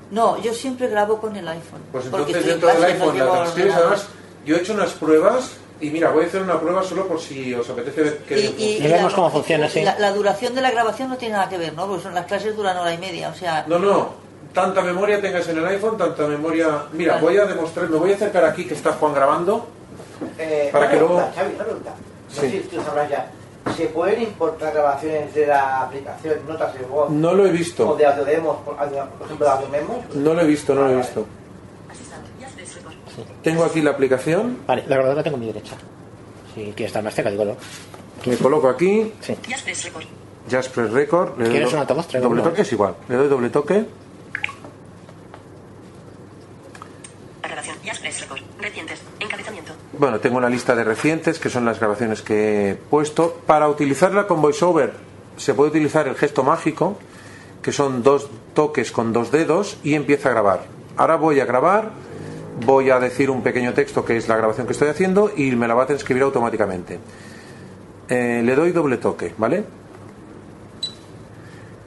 No, yo siempre grabo con el iPhone. Pues entonces dentro del iPhone la transcribes. Además, yo he hecho unas pruebas y mira, voy a hacer una prueba solo por si os apetece ver que Y, y- Y vemos cómo funciona, sí. la, la duración de la grabación no tiene nada que ver, ¿no? Porque son, las clases duran hora y media, o sea... No, no, tanta memoria tengas en el iPhone, tanta memoria... Mira, voy a demostrar, me voy a acercar aquí que está Juan grabando. Eh, Para una que luego- pregunta, Xavi, una pregunta. No Sí. sé si tú sabrás ya. ¿Se pueden importar grabaciones de la aplicación, notas de voz? No lo he O visto, de audiodemos, por, por ejemplo, de audiomemos? no lo he visto, no lo he visto. Tengo aquí la aplicación, Vale, la grabadora la tengo a mi derecha. Si quieres estar más cerca, digo lo. me coloco aquí, Sí. Just Press Record, le doy ¿Quieres do- un altavoz? Traigo doble uno. toque, es igual, le doy doble toque. Press Record. Recientes. Encabezamiento. Bueno, tengo una lista de recientes que son las grabaciones que he puesto. Para utilizarla con VoiceOver se puede utilizar el gesto mágico, que son dos toques con dos dedos y empieza a grabar. Ahora voy a grabar, voy a decir un pequeño texto que es la grabación que estoy haciendo y me la va a transcribir automáticamente. Eh, le doy doble toque, ¿vale?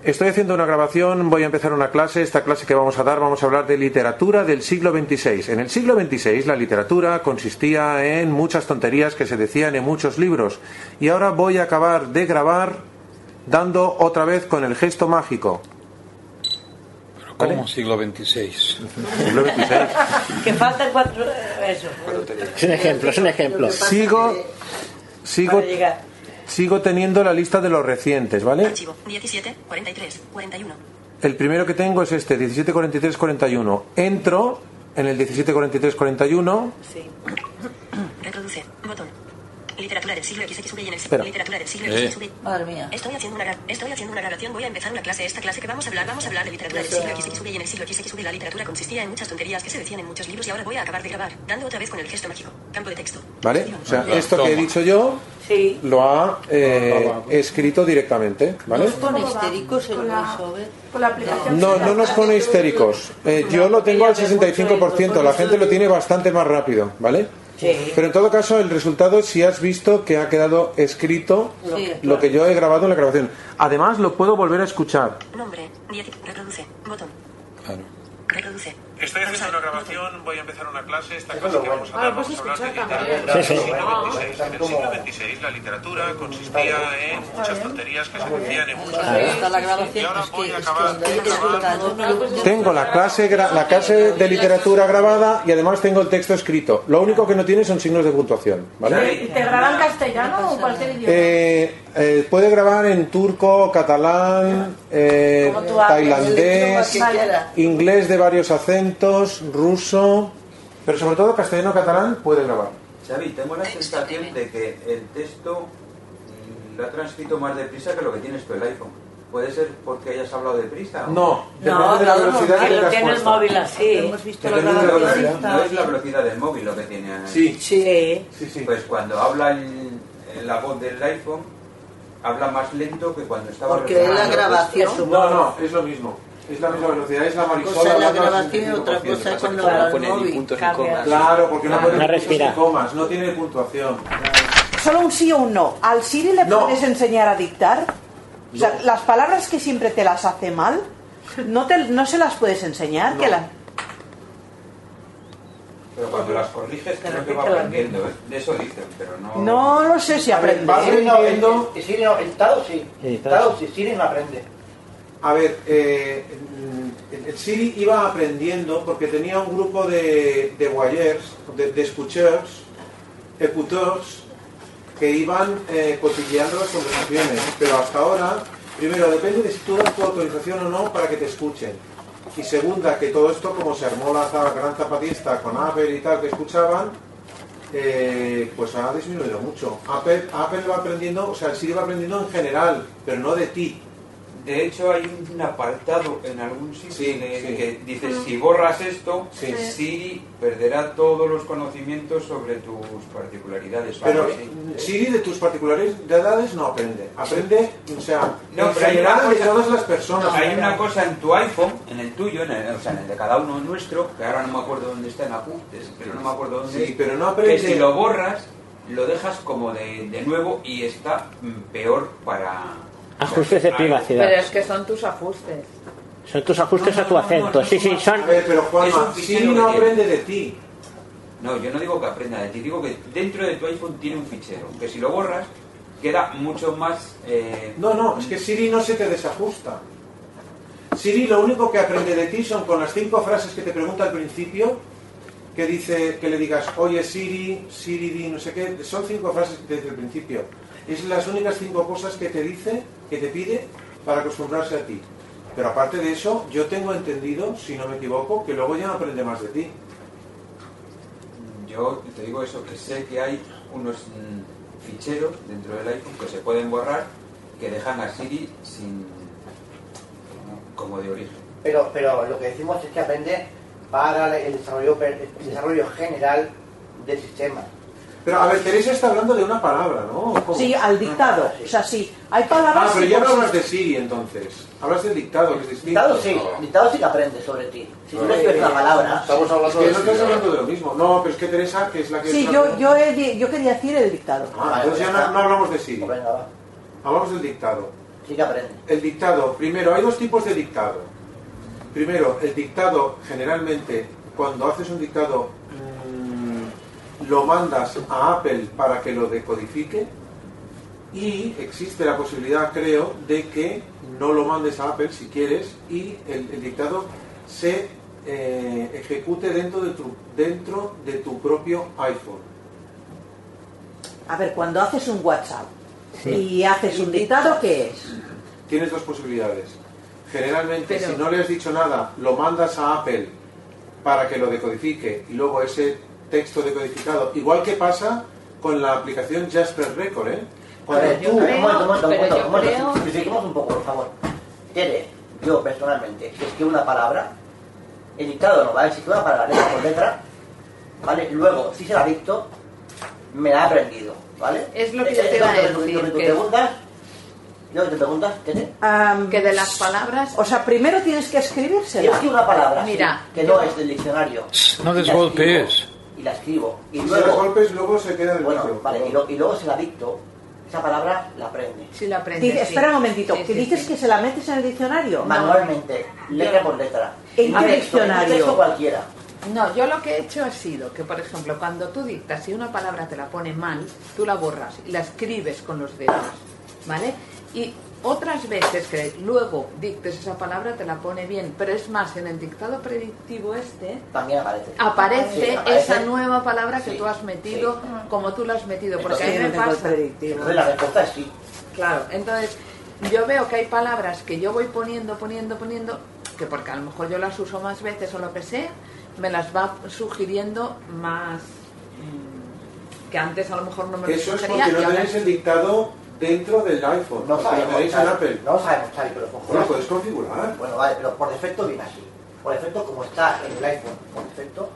Estoy haciendo una grabación, voy a empezar una clase. Esta clase que vamos a dar, vamos a hablar de literatura del siglo XXVI. En el siglo XXVI la literatura consistía en muchas tonterías que se decían en muchos libros. Y ahora voy a acabar de grabar dando otra vez con el gesto mágico. ¿Cómo siglo XXVI? Siglo XXVI. Que faltan cuatro. Eso. Es un ejemplo, es un ejemplo. Sigo, sigo, Para llegar. sigo teniendo la lista de los recientes, ¿vale? Archivo 17, 43, 41. El primero que tengo es este, 1743-41. Entro en el 1743-41. Sí. Reproduce. Literatura del siglo XXV y en el Espera. Literatura del siglo Eh. XXV. Madre mía. Estoy haciendo una estoy haciendo una grabación, voy a empezar una clase, esta clase que vamos a hablar, vamos a hablar de literatura del siglo XXV y en el siglo XXV la literatura consistía en muchas tonterías que se decían en muchos libros y ahora voy a acabar de grabar, dando otra vez con el gesto mágico. Campo de texto. ¿Vale? O sea, esto que he dicho yo lo ha eh, escrito directamente, ¿vale? ¿Nos pone histéricos el voiceover? Con la aplicación. No, no nos pone histéricos. Eh, yo lo tengo al 65%, la gente lo tiene bastante más rápido, ¿vale? Pero en todo caso, el resultado, si has visto que ha quedado escrito Sí. lo que yo he grabado en la grabación. Además, lo puedo volver a escuchar. Nombre. 10. Reproduce. Botón. Reproduce. Estoy haciendo una grabación, voy a empezar una clase, esta clase que vamos a dar, vamos a hablar de literatura. Sí, sí. En el siglo XXVI la literatura consistía en muchas tonterías que se decían en muchos brutal. Yo no lo- yo- Tengo la clase, la clase de literatura grabada y además tengo el texto escrito. Lo único que no tiene son signos de puntuación, ¿vale? ¿Y te graban castellano o cualquier idioma? Eh, eh, puede grabar en turco, catalán, eh, tailandés, inglés de varios acentos, ruso, pero sobre todo castellano-catalán puede grabar. Xavi, tengo la sensación de que el texto lo ha transcrito más deprisa que lo que tienes tú el iPhone. ¿Puede ser porque hayas hablado deprisa? No, No, de la no, velocidad que que lo tiene el móvil así. Hemos visto la velocidad. No es la velocidad del móvil lo que tiene. Sí. Sí. Pues cuando habla el- la voz del iPhone, habla más lento que cuando estaba Porque es la grabación. No, no, es lo mismo. Es la misma velocidad, es la Cosa Marisol es la grabación y otra 65%. cosa es cuando Claro, habla el móvil. puntos ni Cambia. comas. Claro, porque no Ah, pone No puntos respira. ni comas, no tiene puntuación. Solo un sí o un no. ¿Al Siri le No. puedes enseñar a dictar? O sea, las palabras que siempre te las hace mal, ¿no, te, no se las puedes enseñar? Que la- Pero cuando las corriges, creo que va que aprendiendo. ¿eh? De eso dicen, pero no. No lo sé si aprende. Va no, aprendiendo. el, el el Tao sí. El sí, Siri no aprende. A ver, eh, el Siri iba aprendiendo porque tenía un grupo de, de voyeurs, de, de escucheurs, écouteurs, que iban eh, cotilleando las conversaciones. Pero hasta ahora, primero, depende de si tú das tu autorización o no para que te escuchen. Y segunda, que todo esto, como se armó la gran zapatista con Apple y tal, que escuchaban, eh, pues ha disminuido mucho. Apple, Apple va aprendiendo, o sea, el Siri va aprendiendo en general, pero no de ti. De hecho, hay un apartado en algún sitio Sí, de- sí. que dice: si borras esto, Sí. Siri perderá todos los conocimientos sobre tus particularidades. Pero. Siri de tus particularidades no aprende. Aprende, o sea, No, pero hay una de cosa- todas las personas. Hay una cosa en tu iPhone, en el tuyo, en el, o sea, en el de cada uno nuestro, que ahora no me acuerdo dónde está en apuntes, pero no me acuerdo dónde Sí, es, pero no aprende- que si lo borras, lo dejas como de, de nuevo y está mm, peor para... Ajustes de privacidad. Pero es que son tus ajustes. Son tus ajustes a tu acento. Sí, sí, son. A ver, pero Juanma, Siri no aprende de ti. No, yo no digo que aprenda de ti, digo que dentro de tu iPhone tiene un fichero, que si lo borras, queda mucho más... eh, No, no, es que Siri no se te desajusta. Siri lo único que aprende de ti son con las cinco frases que te pregunta al principio, que dice que le digas, oye Siri, Siri di no sé qué, son cinco frases que te dice al principio. Es las únicas cinco cosas que te dice, que te pide para acostumbrarse a ti. Pero aparte de eso, yo tengo entendido, si no me equivoco, que luego ya no aprende más de ti. Yo te digo eso, que sé que hay unos mm, ficheros dentro del iPhone que se pueden borrar que dejan a Siri sin como de origen. Pero, pero lo que decimos es que aprende para el desarrollo, per- el desarrollo general del sistema. Pero a ver, Teresa está hablando de una palabra, ¿no? Sí, al dictado. O sea, sí, hay palabras Ah, pero ya no hablas de Siri entonces. Hablas del dictado, que es distinto. Dictado sí, dictado sí que aprende sobre ti. Si tú le escribes una palabra, Estamos hablando es que no estás hablando de lo mismo. No, pero es que Teresa, que es la que... Sí, está yo, yo, he yo quería decir el dictado. Ah, entonces ya no, no hablamos de Siri. Pues venga, va. Hablamos del dictado. Sí que aprende. El dictado, primero, hay dos tipos de dictado. Primero, el dictado, generalmente, cuando haces un dictado, lo mandas a Apple para que lo decodifique y existe la posibilidad, creo, de que no lo mandes a Apple si quieres y el, el dictado se eh, ejecute dentro de, tu, dentro de tu propio iPhone. A ver, cuando haces un WhatsApp Sí. y haces un dictado, ¿qué es? Tienes dos posibilidades. Generalmente, Pero- si no le has dicho nada, lo mandas a Apple para que lo decodifique y luego ese texto decodificado, igual que pasa con la aplicación Jasper Record, ¿eh? Cuando tú... un momento, un momento, un momento, yo un momento, creo- un poco, por favor. Tere, yo personalmente, si escribo una palabra, el dictado no, ¿vale? Si escribo una palabra letra por letra, ¿vale? Luego, si se la dicto, me la he aprendido, ¿vale? Es lo que yo te iba a decir, lo que tú que- preguntas, que te preguntas, Tere. que de las palabras... O sea, primero tienes que Si escribírsela. escribo una palabra Mira, sí, que no es del diccionario No desgolpees. y la escribo y Si luego golpes luego se queda en el bueno, micro. vale, y, lo- y luego se la dicto, esa palabra la aprende. Si la aprende, Dice, espera un momentito, Sí, ¿que sí, dices sí. que se la metes en el diccionario? Manualmente, letra por letra. ¿En qué diccionario? Texto cualquiera. No, yo lo que he hecho ha sido que, por ejemplo, cuando tú dictas y una palabra te la pone mal, tú la borras y la escribes con los dedos, ¿vale? Y otras veces que luego dictes esa palabra te la pone bien, pero es más, en el dictado predictivo este También aparece. aparece Sí, aparece. esa nueva palabra que Sí, tú has metido como tú la has metido, porque a mí Entonces, me pasa... predictivo. Entonces, la respuesta es sí. Claro, entonces yo veo que hay palabras que yo voy poniendo, poniendo, poniendo, que porque a lo mejor yo las uso más veces o lo que sea, me las va sugiriendo más mm, que antes a lo mejor no me lo Eso es sugería porque y no tenéis el dictado dentro del iPhone. No lo sabemos, Xavi. Apple. No sabemos, Xavi, pero funciona. puedes configurar. Bueno, vale, pero por defecto viene así. Por defecto, como está en el iPhone, por defecto,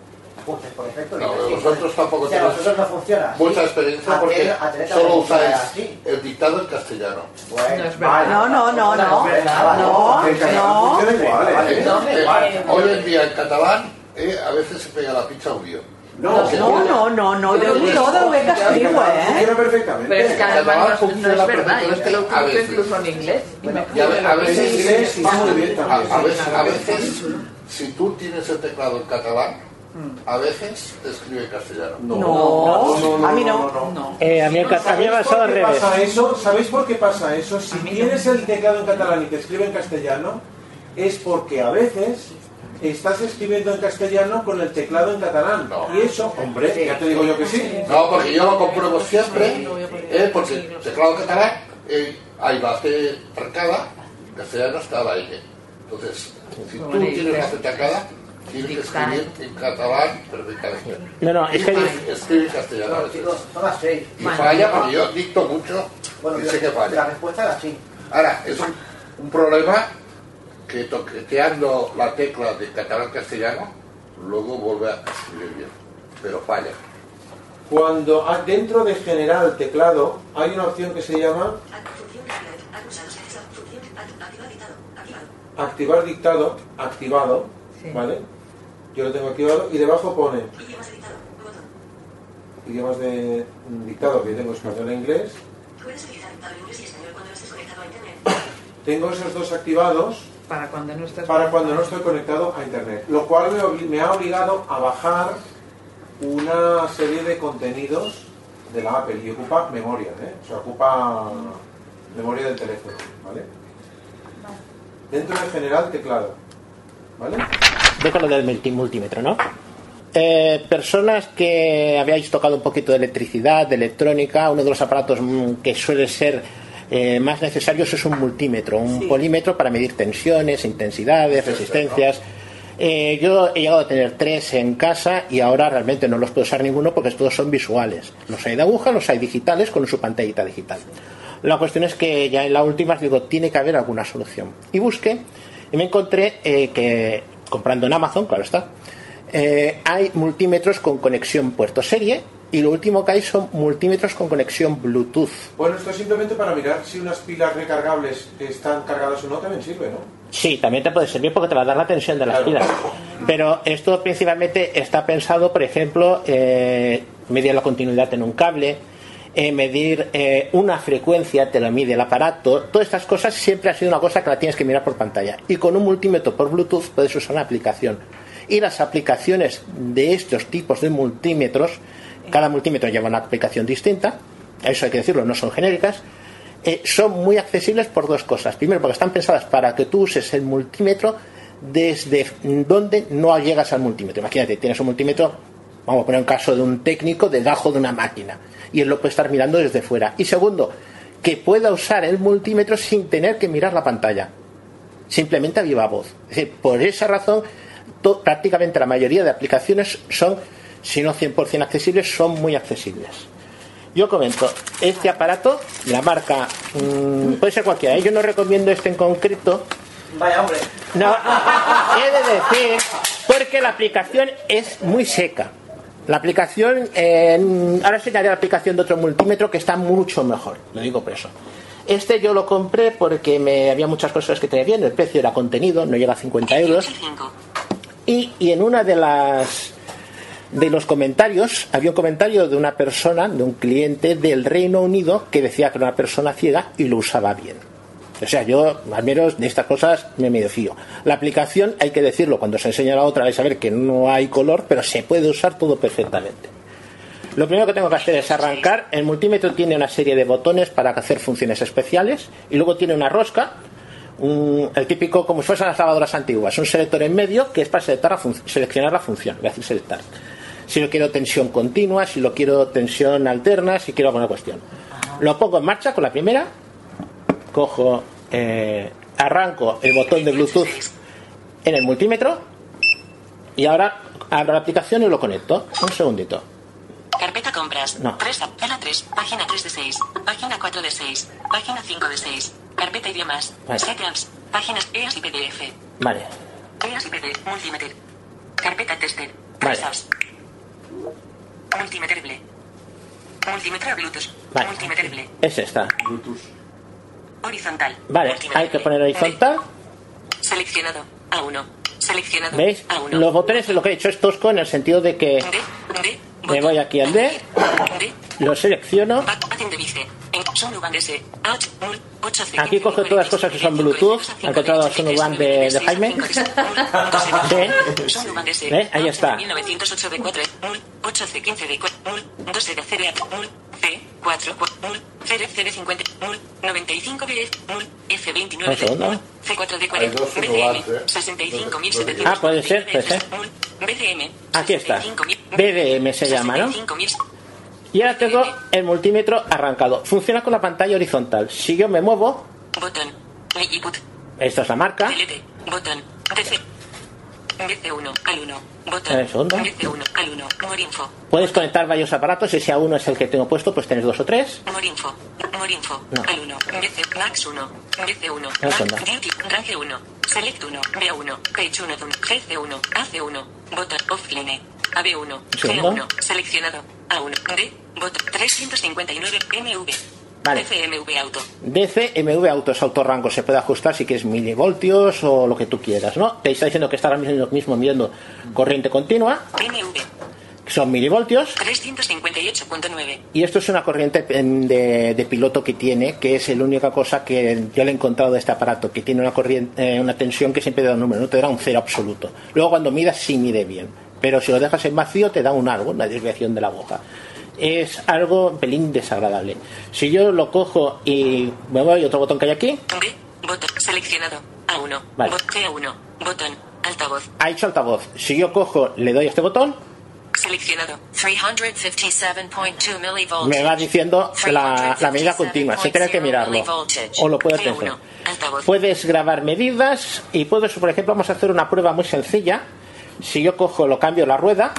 por defecto viene No, así. vosotros tampoco O sea, tenéis vosotros no funciona así. mucha experiencia A porque a tener solo usáis así. el dictado en castellano. Bueno, No es verdad. No, no, no, no. No, no. ¿eh? Eh, No, vale. hoy en día en catalán eh, a veces se pega la pizza audio. No, No, no, no, no, yo todo lo he castigo, ¿eh? Funciona perfectamente. Pero es que además no, es- es verdad, yo es que lo utilizo veces. incluso en inglés. a, veces, inglés va muy bien también. a, veces, a veces, si tú tienes el teclado en catalán, a veces te escribe en castellano. No, a mí no. Eh, a mí, me ha ¿Sabéis pasado al revés. pasa eso? ¿Sabéis por qué pasa eso? Si tienes el teclado en catalán y te escribe en castellano, es porque a veces estás escribiendo en castellano con el teclado en catalán. Y eso, hombre, ya te digo yo que sí. No, porque yo lo compruebo siempre, eh, porque el teclado catalán, eh, hay la C marcada, en castellano está la N. Entonces, si tú tienes la C marcada, tienes que escribir en catalán perfectamente. No, no, es que Escribe en castellano son las seis. Y falla porque yo dicto mucho Bueno, y sé que la falla. respuesta era sí. Ahora, es un, un problema que toqueteando la tecla de catalán-castellano, luego vuelve a escribir bien, pero falla. Cuando dentro de general teclado hay una opción que se llama activar dictado. Activado. activar dictado activado, ¿vale? Yo lo tengo activado y debajo pone Idiomas de dictado. Idiomas de dictado que yo tengo español e inglés. Puedes utilizar dictado en inglés y español cuando no estés conectado a internet. Tengo esos dos activados Para cuando no estás para cuando no estoy conectado a internet, lo cual me, obli- me ha obligado a bajar una serie de contenidos de la Apple y ocupa memoria, ¿eh? o sea, ocupa memoria del teléfono, ¿vale? Dentro de general teclado, ¿vale? Con lo del multímetro, ¿no? Eh, personas que habíais tocado un poquito de electricidad, de electrónica, uno de los aparatos mm, que suele ser eh, más necesarios es un multímetro, un polímetro para medir tensiones, intensidades, resistencias. Eh, yo he llegado a tener tres en casa y ahora realmente no los puedo usar ninguno porque todos son visuales. Los hay de aguja, los hay digitales con su pantallita digital. La cuestión es que ya en la última digo, tiene que haber alguna solución. Y busqué y me encontré eh, que, comprando en Amazon, claro está, eh, hay multímetros con conexión puerto serie y lo último que hay son multímetros con conexión Bluetooth. Bueno, esto es simplemente para mirar si unas pilas recargables están cargadas o no, también sirve, ¿no? Sí, también te puede servir porque te va a dar la tensión de las pilas. Pero esto principalmente está pensado, por ejemplo, eh, medir la continuidad en un cable, eh, medir eh, una frecuencia, te lo mide el aparato. Todas estas cosas siempre ha sido una cosa que la tienes que mirar por pantalla. Y con un multímetro por Bluetooth puedes usar una aplicación. Y las aplicaciones de estos tipos de multímetros, cada multímetro lleva una aplicación distinta, eso hay que decirlo, no son genéricas, eh, son muy accesibles por dos cosas. Primero, porque están pensadas para que tú uses el multímetro desde donde no llegas al multímetro. Imagínate, tienes un multímetro, vamos a poner un caso de un técnico debajo de una máquina y él lo puede estar mirando desde fuera. Y segundo, que pueda usar el multímetro sin tener que mirar la pantalla, simplemente a viva voz. Es decir, por esa razón, prácticamente la mayoría de aplicaciones son, si no 100% accesibles, son muy accesibles. Yo comento, este aparato, la marca, mm, puede ser cualquiera, ¿eh? yo no recomiendo este en concreto, Vaya hombre. no, he de decir, porque la aplicación es muy seca. La aplicación, eh, ahora enseñaré la aplicación de otro multímetro que está mucho mejor, lo digo por eso. Este yo lo compré porque me había muchas cosas que tenía bien, el precio era contenido, no llega a 50 euros. Y, y en una de las de los comentarios había un comentario de una persona, de un cliente del Reino Unido que decía que era una persona ciega y lo usaba bien. O sea, yo al menos de estas cosas me medio fío. La aplicación, hay que decirlo, cuando se enseña la otra vais a ver que no hay color, pero se puede usar todo perfectamente. Lo primero que tengo que hacer es arrancar. El multímetro tiene una serie de botones para hacer funciones especiales y luego tiene una rosca, el típico como si fuesen las lavadoras antiguas, un selector en medio que es para selectar la seleccionar la función, voy a decir selectar. Si lo quiero tensión continua, si lo quiero tensión alterna, si quiero alguna cuestión. Lo pongo en marcha con la primera, cojo, eh, arranco el botón de Bluetooth en el multímetro y ahora abro la aplicación y lo conecto. Un segundito. Carpeta compras. No. 3, tela 3, página 3 de 6, página 4 de 6, página 5 de 6, carpeta idiomas, Vale. 7 apps, páginas EAS y PDF, Vale, EAS y PDF, multimeter, carpeta tester, Vale. 3 apps, multimeterble, multimeter Bluetooth, Vale. multimeterble, es esta. horizontal, Vale, hay que poner horizontal. seleccionado, A1, seleccionado, ¿Veis? A1, Los botones lo que he hecho es tosco en el sentido de que D, me voy aquí al D, lo selecciono, Hacen de vice, en Sonuban S, H, Mul, 8 C, aquí coge todas las cosas que son Bluetooth, he encontrado a Sonoban de, de Jaime, ¿Ve? Sonuban S, ¿Ve? Ahí está. 1908 de 4, Mul, 8 C, 15 de 4, Mul, 12 de CDA, Mul, C, 4, Mul, CD, CD 50, Mul, 95 de Mul, F 29 Un segundo. Mul, C 4 de Hay 40, dos BCM, Sonobans, ¿eh? 65.700, Ah, puede ser, puede ser. Aquí está. BDM se llama, ¿no? 65.000, Y ahora tengo el multímetro arrancado. Funciona con la pantalla horizontal. Si yo me muevo, esta es la marca, Delete, botón, DC, DC1, al 1, botón, Eh, segundo. DC1, al 1, Morinfo, puedes conectar varios aparatos. Y si a uno es el que tengo puesto, pues tienes dos o tres. No. al 1, DC, Max 1, DC1, No, 1, Select 1, B1, Page 1, GC1, AC1, botón, Offline, AB1, segundo. G1, seleccionado, A1, D, botón, 359, MV, Vale. FMV Auto, DC, MV autos, autorrango, se puede ajustar si quieres milivoltios o lo que tú quieras, ¿no? Te está diciendo que está ahora mismo, mismo midiendo corriente continua, MV, son milivoltios, 358.9, y esto es una corriente em, de, de piloto que tiene, que es la única cosa que yo le he encontrado de este aparato, que tiene una corriente, eh, una tensión que siempre da un número, no te da un cero absoluto. Luego cuando midas sí mide bien, pero si lo dejas en vacío te da un algo, una desviación de la aguja. Es algo un pelín desagradable. Si yo lo cojo y me voy a otro botón que hay aquí, botón, seleccionado, A1, Vale. bot- G1, botón, altavoz, ha hecho altavoz. Si yo cojo, le doy a este botón, seleccionado, 357.2 millivolts. me va diciendo la, la medida continua. Si tienes que mirarlo. O lo puedes pensar. Puedes grabar medidas y puedes, por ejemplo, vamos a hacer una prueba muy sencilla. Si yo cojo, lo cambio la rueda,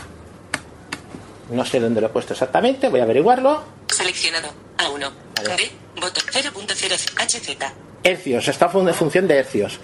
no sé dónde lo he puesto exactamente, voy a averiguarlo. seleccionado, A1, D, botón, 0.0, HZ, Hercios, fun- en función de hercios.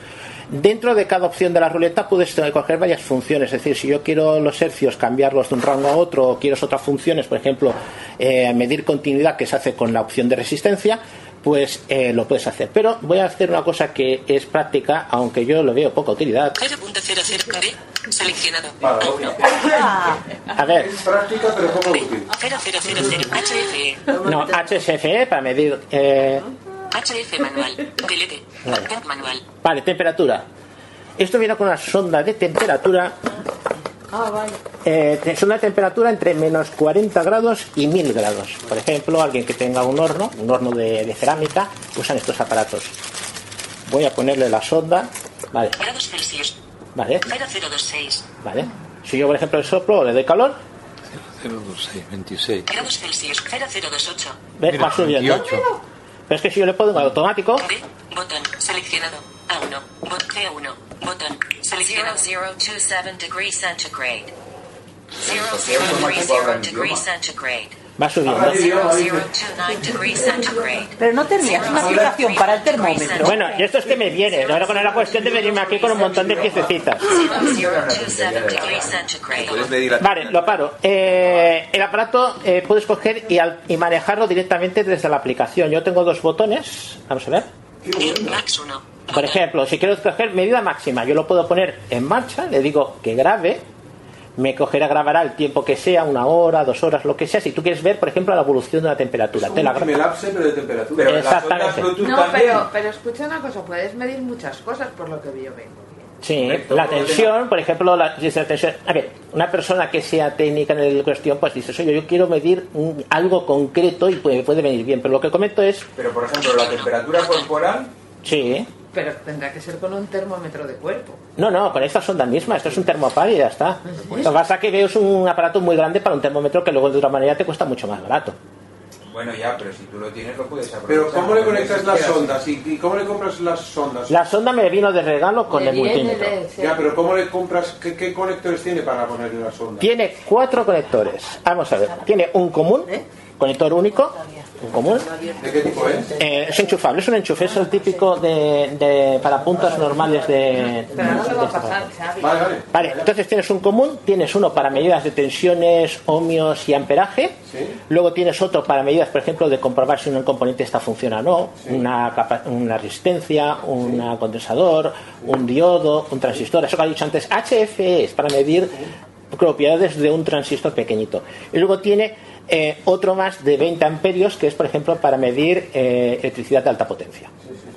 Dentro de cada opción de la ruleta puedes coger varias funciones, es decir, si yo quiero los hercios cambiarlos de un rango a otro o quiero otras funciones, por ejemplo, eh, medir continuidad que se hace con la opción de resistencia, pues eh, lo puedes hacer. Pero voy a hacer una cosa que es práctica, aunque yo lo veo poca utilidad. 0.00 D. Seleccionado. A ver, Práctica, pero poco útil. 0000 HFE. no, HSFE para medir. eh, HF manual. Delete. Vale. Manual. vale, temperatura. Esto viene con una sonda de temperatura. Ah, vale. Eh, sonda de temperatura entre menos 40 grados y 1000 grados. Por ejemplo, alguien que tenga un horno, un horno de, de cerámica, usan estos aparatos. Voy a ponerle la sonda. Vale, Grados Celsius. vale, 0026. vale. Si yo, por ejemplo, le soplo o le doy calor, 026, 26. Grados Celsius. 0028. ¿ves? Va subiendo. 28. Pero es que si yo le pongo en automático. Botón. Seleccionado. A1. Bot C1. Botón. Seleccionado. 0027 degrees centigrade. 0030 degrees centigrade. va subiendo. 0029 degrees centigrade. Pero no tenías una aplicación para el termómetro. Bueno, y esto es que me viene. Ahora con la cuestión de venirme aquí con un montón de piececitas. 0027 degrees centigrade. Puedes medir la Vale, lo paro. Eh, el aparato eh, puedes coger y, al- y manejarlo directamente desde la aplicación. Yo tengo dos botones. Vamos a ver. Max 1. Por ejemplo, si quiero escoger medida máxima, yo lo puedo poner en marcha, le digo que grabe, me cogerá, grabará el tiempo que sea, una hora, dos horas, lo que sea. Si tú quieres ver, por ejemplo, la evolución de la temperatura, te la Un gra- lapse, pero de temperatura. Pero las Exactamente. No, pero, pero escucha una cosa, puedes medir muchas cosas por lo que yo vengo. Sí, la tensión, por ejemplo, la, si es la tensión. A ver, una persona que sea técnica en el cuestión, pues dices, oye, yo quiero medir algo concreto y puede, puede venir bien. Pero lo que comento es, Pero por ejemplo, la temperatura corporal, sí, Pero tendrá que ser con un termómetro de cuerpo. no, no, con esta sonda misma, esto es un termopar y ya está. Lo que pasa es que veo es un aparato muy grande para un termómetro que luego de otra manera te cuesta mucho más barato. bueno ya, pero si tú lo tienes lo puedes aprovechar. Pero ¿cómo le conectas las sondas? ¿Y, cómo le compras las sondas? La sonda me vino de regalo con el multímetro. Ya, pero ¿cómo le compras? ¿Qué, qué conectores tiene para ponerle la sonda? Tiene cuatro conectores. Vamos a ver. Tiene un común, conector único, un común. ¿De qué tipo es? Eh, es enchufable, es un enchufe, es el típico de, de- para puntos normales de. Pero va a pasar. Xavi. Vale, vale. Vale, entonces tienes un común, tienes uno para medidas de tensiones, ohmios y amperaje. Sí. Luego tienes otro para medidas, por ejemplo, de comprobar si un componente está funciona o no, una, capa- una resistencia, un condensador, un diodo, un transistor. Eso que ha dicho antes, HFE es para medir propiedades de un transistor pequeñito. Y luego tiene eh, otro más de 20 amperios, que es, por ejemplo, para medir eh, electricidad de alta potencia.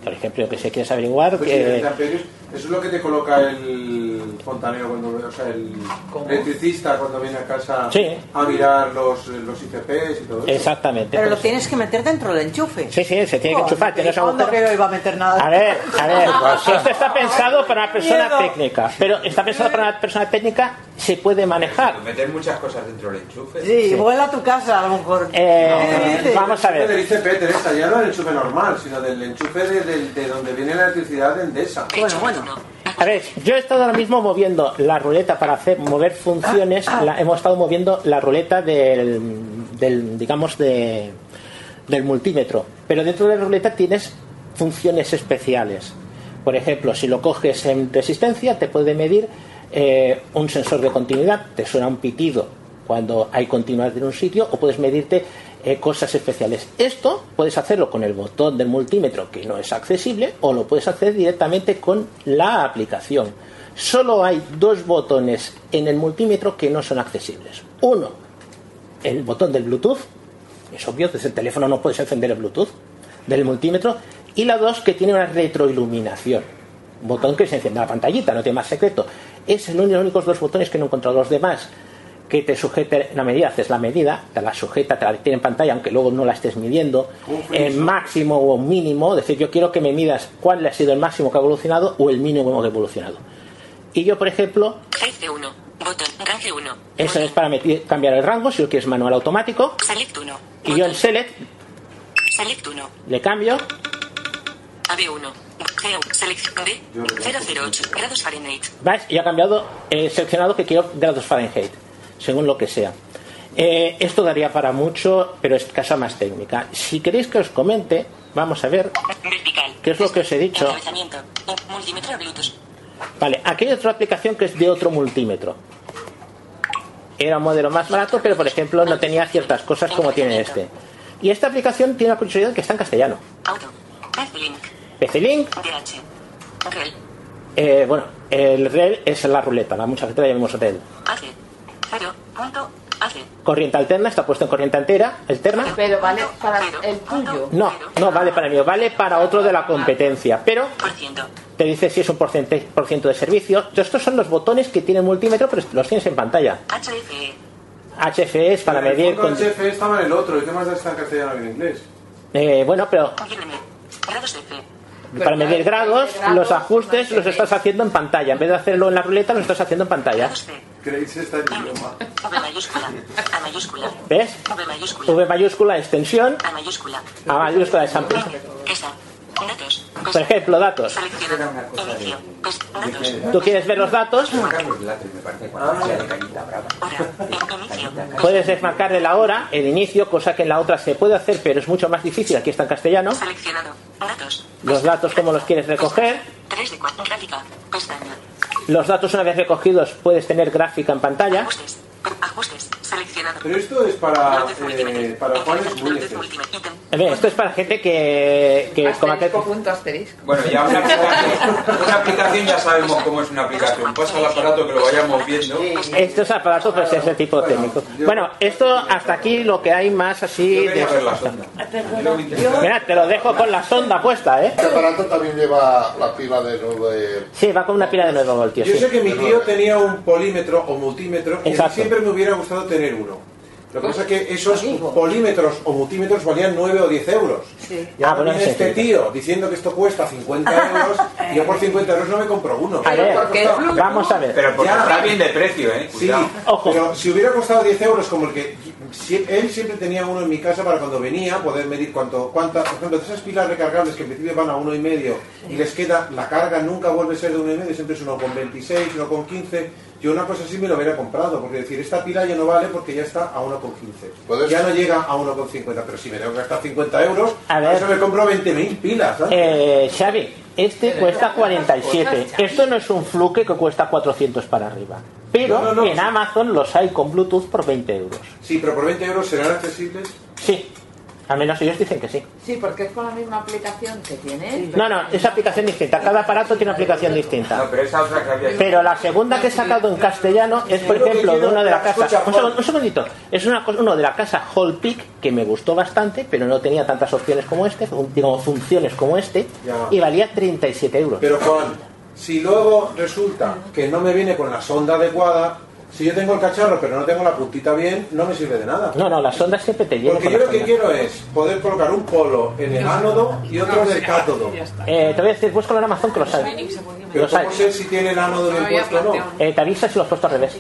Por ejemplo, que se quieres averiguar Pues que... sí, 20 amperios. Eso es lo que te coloca el fontanero cuando o sea, el electricista cuando viene a casa Sí. a mirar los, los ICPs y todo eso. Exactamente. Pero lo Pues- tienes que meter dentro del enchufe. Sí, sí, se tiene que Oh, enchufar. Tienes que no iba a meter nada. A ver, a ver, pasa? esto está pensado para una persona Miedo. técnica, pero está pensado para una persona técnica, se puede manejar. Meter muchas cosas dentro del enchufe. Sí, vuela a tu casa a lo mejor. Eh, vamos a El enchufe ver. del ICP, Teresa, ya no del enchufe normal, sino del enchufe de, de- de donde viene la electricidad de Endesa. Bueno, bueno. A ver, yo he estado ahora mismo moviendo la ruleta para hacer mover funciones, la- hemos estado moviendo la ruleta del, del digamos, de, del multímetro, pero dentro de la ruleta tienes funciones especiales. Por ejemplo, si lo coges en resistencia, te puede medir eh, un sensor de continuidad, te suena un pitido cuando hay continuidad en un sitio, o puedes medirte eh, cosas especiales. Esto puedes hacerlo con el botón del multímetro, que no es accesible, o lo puedes hacer directamente con la aplicación. Solo hay dos botones en el multímetro que no son accesibles. Uno, el botón del Bluetooth, es obvio, desde el teléfono no puedes encender el Bluetooth del multímetro, y la dos que tiene una retroiluminación, botón que se enciende la pantallita, no tiene más secreto. Es el único, los únicos dos botones que no he encontrado. Los demás, que te sujete la medida, haces la medida, te la sujeta, te la tiene en pantalla, aunque luego no la estés midiendo, el máximo o mínimo, es decir, yo quiero que me midas cuál ha sido el máximo que ha evolucionado o el mínimo que ha evolucionado. Y yo, por ejemplo, Face 1. Botón. Range 1. eso es para meter- cambiar el rango, si lo quieres manual automático, Select 1. y yo en Select Select 1. le cambio AB1. CO. Selección D. 008. Grados Fahrenheit. ¿Veis? Y ha cambiado, he seleccionado que quiero grados Fahrenheit, según lo que sea. Eh, esto daría para mucho, pero es casa más técnica. Si queréis que os comente, vamos a ver Vertical. qué es lo que os he dicho. Vale, aquí hay otra aplicación que es de otro multímetro. Era un modelo más barato, pero por ejemplo no tenía ciertas cosas como tiene este. Y esta aplicación tiene la curiosidad que está en castellano. DH. Rel. eh, bueno, el REL es la ruleta, la mucha gente la llamamos REL. AC. 0. Punto. AC. Corriente alterna, está puesto en corriente altera, alterna. Pero vale para el tuyo. No, no vale para el mío, vale para otro de la competencia, pero te dice si es un porcente- por ciento de servicio. Estos son los botones que tienen multímetro, pero los tienes en pantalla. HFE. HF es para medir. con- el HF estaba en el otro. ¿Y qué más está en castellano que en inglés? eh, bueno, pero Confírmeme. Grados de fe. para medir grados, los ajustes los estás haciendo en pantalla. En vez de hacerlo en la ruleta, lo estás haciendo en pantalla. ¿Creéis está en idioma? V mayúscula. A mayúscula. ¿Ves? V mayúscula. V mayúscula, extensión, A mayúscula. A mayúscula es amplio. Esa. Datos. Por ejemplo, datos. Pues, datos. Tú quieres ver los datos, puedes desmarcarle la hora, el inicio, cosa que en la otra se puede hacer, pero es mucho más difícil. Aquí está en castellano. Los datos, como los quieres recoger. 3 de 4. Gráfica. Pestaña. Los datos, una vez recogidos, puedes tener gráfica en pantalla. Ajustes. Seleccionado. Pero esto es para, eh, para Juanes. Bien, esto es para gente que, que como aquel- punto, asterisco. Bueno, ya una aplicación, una aplicación ya sabemos cómo es una aplicación. Pasa al aparato que lo vayamos viendo. Estos aparatos pues es de tipo técnico. Bueno, esto hasta aquí lo que hay más así Yo de... ver la sonda. Mira, te lo dejo con la sonda puesta, ¿eh? Este aparato también lleva la pila de 9 Sí, va con una pila de 9 voltios. Yo sí. sé que mi tío tenía un polímetro o multímetro Exacto. siempre me hubiera gustado tener uno. Lo que pasa es que esos polímetros o multímetros valían 9 o 10 euros. Y Ah, ahora bueno, sí, este sí. tío diciendo que esto cuesta 50 euros y yo por 50 euros no me compro uno. A ver, vamos a ver. Pero porque Ya. está bien de precio, ¿eh? Sí, Cuidado. pero si hubiera costado 10 euros como el que si- él siempre tenía uno en mi casa para cuando venía poder medir cuánto, cuánta, por ejemplo, de esas pilas recargables que en principio van a uno y medio y les queda, la carga nunca vuelve a ser de uno y medio, siempre es uno con 26, uno con 15. Yo una cosa así me lo hubiera comprado, porque decir, esta pila ya no vale porque ya está a 1,15. ¿Puedes? Ya no llega a 1,50, pero si me tengo que gastar 50 euros, A a ver. eso me compro 20.000 pilas. ¿sabes? Eh, Xavi, este cuesta 47. Esto no es un fluke que cuesta 400 para arriba. Pero No, no, no. en Amazon los hay con Bluetooth por 20 euros. Sí, pero por 20 euros serán accesibles. Sí, al menos ellos dicen que sí. Sí, porque es con la misma aplicación que tiene. No, no, es aplicación distinta. Cada aparato tiene una aplicación distinta. No, pero esa otra que había. Pero la segunda que he sacado en castellano es, por ejemplo, de uno de la casa. Un, segundo- un segundito. Es una, cosa- uno de la casa Hall Peak que me gustó bastante, pero no tenía tantas opciones como este, digamos, funciones como este, Ya. y valía 37 euros. Pero Juan, si luego resulta que no me viene con la sonda adecuada, si yo tengo el cacharro pero no tengo la puntita bien, no me sirve de nada. No, no, las sondas siempre te llevan Porque yo lo que quiero es poder colocar un polo en el ánodo y otro en el cátodo. Eh, te voy a decir, busco en Amazon que los hay. Pero. ¿cómo sé si tiene el ánodo bien puesto o no? Eh, te avisa si los has puesto al revés.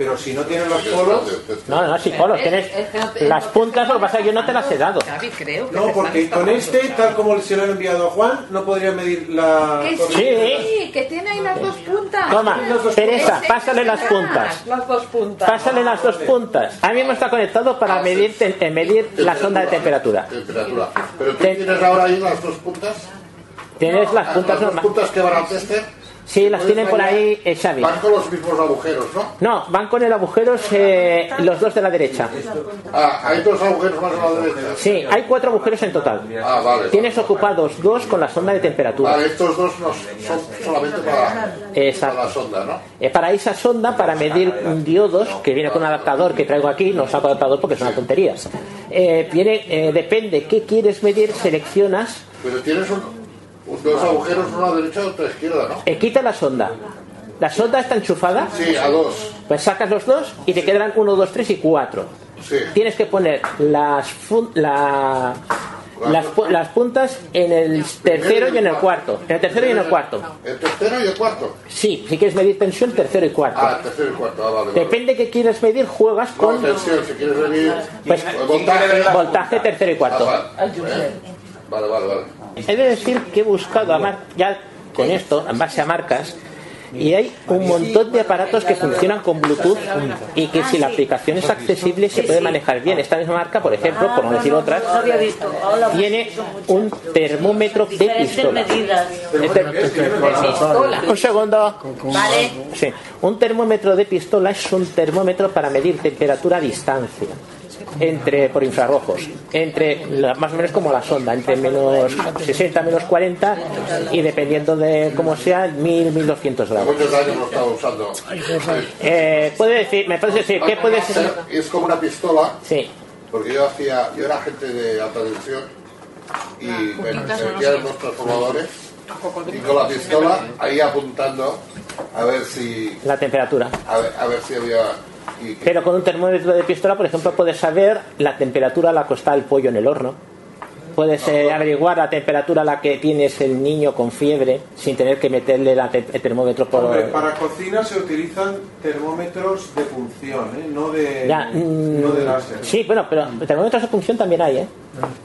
Pero si no tiene los polos... No, no, sí, polos. Tienes Es que no te- las puntas, lo que pasa es que yo no te las he dado. No, porque con este, tal como se lo han enviado a Juan, no podría medir la... Que sí, que tiene ahí las dos puntas. Toma, las Teresa, puntas. pásale las puntas. Las dos puntas. Pásale las dos puntas. A mí me está conectado para medir, te- eh, medir la sonda de temperatura. temperatura. Pero tú tienes ahora ahí las dos puntas. Tienes las Las puntas normales. puntas que van al tester. Sí, las tienen por ahí eh, Xavi. Van con los mismos agujeros, ¿no? No, van con el agujeros eh, los dos de la derecha. Ah, hay dos agujeros más a la derecha. Sí, hay cuatro agujeros en total. Ah, vale. Tienes ocupados dos con la sonda de temperatura. Vale, estos dos no son solamente para, Exacto. para la sonda, ¿no? Eh, para esa sonda, para medir diodos, que viene con un adaptador que traigo aquí, no saco adaptador porque es una tontería. Eh, viene, eh, depende qué quieres medir, seleccionas, Pero tienes un- dos agujeros, uno a la derecha otro a la izquierda, ¿no? eh, quita la sonda. La sonda está enchufada. Sí, a dos. Pues sacas los dos y te quedarán uno, dos, tres y cuatro. Sí. Tienes que poner las, fun- la- las, pu- las puntas en el tercero y en el cuarto. En el tercero y en el cuarto. El tercero y el cuarto. Sí, si quieres medir tensión, tercero y cuarto. Ah, el tercero y cuarto, ah, vale. Depende que quieres medir, juegas No, con tensión, si quieres medir Pues, el voltaje. voltaje tercero y cuarto. Ah, vale. Vale, vale, vale. He de decir que he buscado, además, ya con esto, en base a marcas, y hay un montón de aparatos que funcionan con Bluetooth y que si la aplicación es accesible se puede manejar bien. Esta misma marca, por ejemplo, por no decir otras, tiene un termómetro de pistola. medidas. Un segundo. Vale. Sí, un termómetro de pistola es un termómetro para medir temperatura a distancia. Entre por infrarrojos, entre la- más o menos como la sonda, entre menos 60, menos 40 y dependiendo de cómo sea, 1000, 1200 grados. Muchos años lo estaba usando. Eh, ¿Puede decir, me puedes decir qué puede ser? Es como una pistola. Sí. Porque yo hacía, yo era agente de alta tensión y me me metía en los transformadores y con la pistola ahí apuntando a ver si La temperatura. a ver, a ver si había Pero con un termómetro de pistola, por ejemplo, puedes saber la temperatura a la que está el pollo en el horno. Puedes eh, averiguar la temperatura a la que tienes el niño con fiebre sin tener que meterle la te- el termómetro por... Hombre, para cocina se utilizan termómetros de función, ¿eh? no de, Ya, mm, no de láser. Sí, bueno, pero termómetros de función también hay, ¿eh?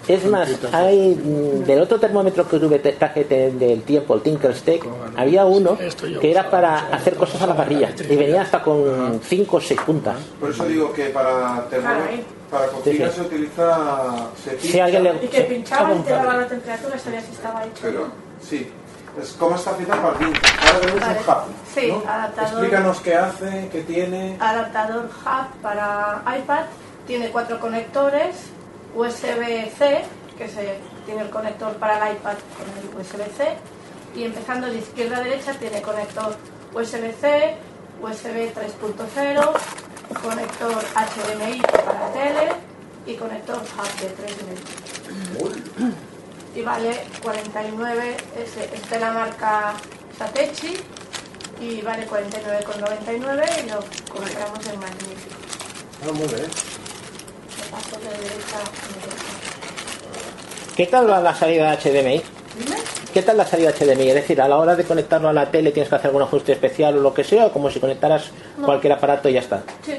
Es más, hay mm, del otro termómetro que tuve del tiempo, el Tinkerstick, había uno que era para hacer cosas a la parrilla y venía hasta con 5 o 6 puntas. Por eso digo que para termómetro, para cocina Sí, sí. se utiliza se Si a alguien le- Y que pinchaba y te daba la temperatura, sabía si estaba hecho. Pero, sí. Es como está feita para ti. Ahora tenemos Vale. un hub. Sí, ¿no? adaptador. Explícanos qué hace, qué tiene. Adaptador hub para iPad. Tiene cuatro conectores. USB-C, que se, tiene el conector para el iPad con el USB-C. Y empezando de izquierda a derecha tiene conector USB-C, USB 3.0, conector HDMI para tele y conector hub de 3,5. Y vale 49, es, es de la marca Satechi y vale 49,99 y lo compramos en Magnífico. Ah. Derecha. ¿Qué tal va la salida HDMI? ¿Qué tal la salida HDMI? Es decir, a la hora de conectarlo a la tele tienes que hacer algún ajuste especial o lo que sea, o como si conectaras No. cualquier aparato y ya está. Sí,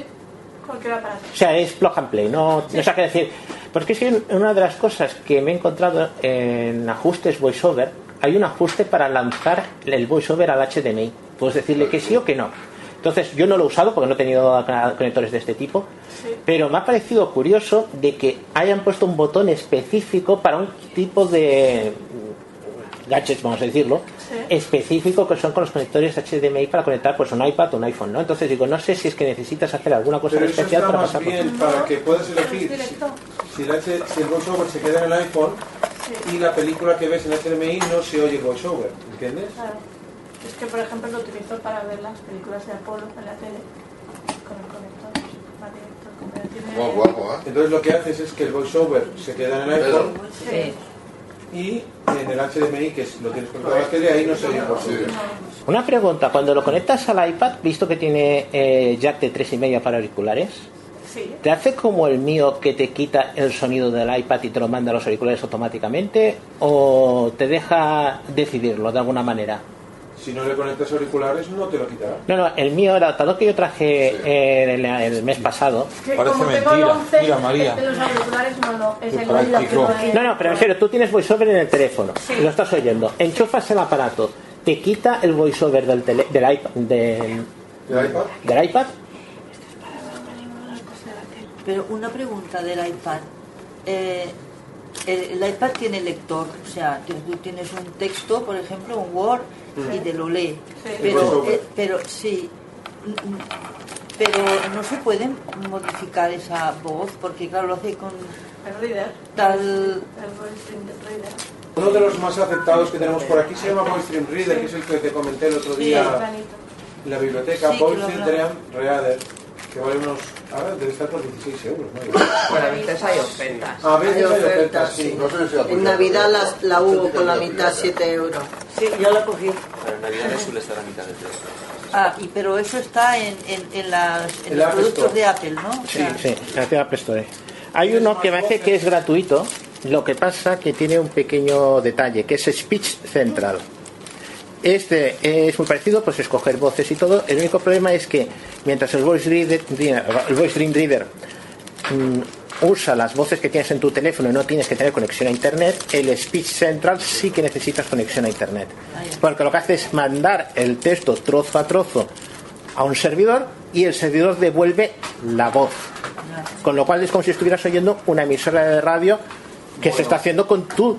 cualquier aparato. O sea, es plug and play, no, no sé qué decir. Porque es que una de las cosas que me he encontrado en ajustes voiceover, hay un ajuste para lanzar el voiceover al HDMI. Puedes decirle que sí o que no. Entonces, yo no lo he usado porque no he tenido conectores de este tipo, pero me ha parecido curioso de que hayan puesto un botón específico para un tipo de gadgets, vamos a decirlo, específico que son con los conectores HDMI para conectar pues un iPad o un iPhone, ¿no? Entonces digo, no sé si es que necesitas hacer alguna cosa Pero eso especial está para más pasarlo. bien para que puedas elegir si, el, H- si el voiceover se queda en el iPhone y la película que ves en HDMI no se oye el voiceover, ¿entiendes? Claro. Es que, por ejemplo, lo utilizo para ver las películas de Apolo en la tele con el conector. Guau, guapo, ¿eh? Entonces lo que haces es que el voiceover se queda en el iPhone Sí. y en el HDMI, que es- lo tienes conectado a la tele, ahí no se oye. Una pregunta, cuando lo conectas al iPad, visto que tiene eh, jack de 3,5 para auriculares, Sí. ¿te hace como el mío que te quita el sonido del iPad y te lo manda a los auriculares automáticamente? ¿O te deja decidirlo de alguna manera? Si no le conectas auriculares, no te lo quitará. No, no, el mío, el adaptador que yo traje eh, el, el mes pasado. Que como tengo el 11, de los auriculares no, no, es el no. No, no, pero en serio, tú tienes voiceover en el teléfono, lo estás oyendo, enchufas el aparato, te quita el voiceover del, tele, del iPad. Del, iPad? Del iPad. Pero una pregunta del iPad. Eh, el, el iPad tiene lector, o sea, tú tienes un texto, por ejemplo, un Word, y te lo lee. Sí. Pero, eh, pero sí, pero no se puede modificar esa voz, porque claro, lo hace con El reader. tal... Uno de los más aceptados que tenemos por aquí se llama VoiceStream Reader, que es el que te comenté el otro día la biblioteca. VoiceStream Reader, que vale unos. Ahora debe estar por 16 euros. ¿no? Bueno, a veces hay ofertas. A veces hay ofertas, sí. sí. No sé si ha En Navidad las- la hubo con la mitad, 7 euros. Sí, yo la cogí. Para Navidad suele estar a mitad de precio. Ah, y, pero eso está en, en, en, las, en los productos Store. de Apple, ¿no? O Sí, sea, sí, en la App Store. Hay uno que me hace que es gratuito, lo que pasa que tiene un pequeño detalle, que es Speech Central. Este es muy parecido, pues escoger voces y todo. El único problema es que mientras el Voice Reader, el Voice Dream Reader mm, usa las voces que tienes en tu teléfono y no tienes que tener conexión a internet, el Speech Central sí que necesitas conexión a internet. Porque lo que hace es mandar el texto trozo a trozo a un servidor y el servidor devuelve la voz. Con lo cual es como si estuvieras oyendo una emisora de radio que se está haciendo con tu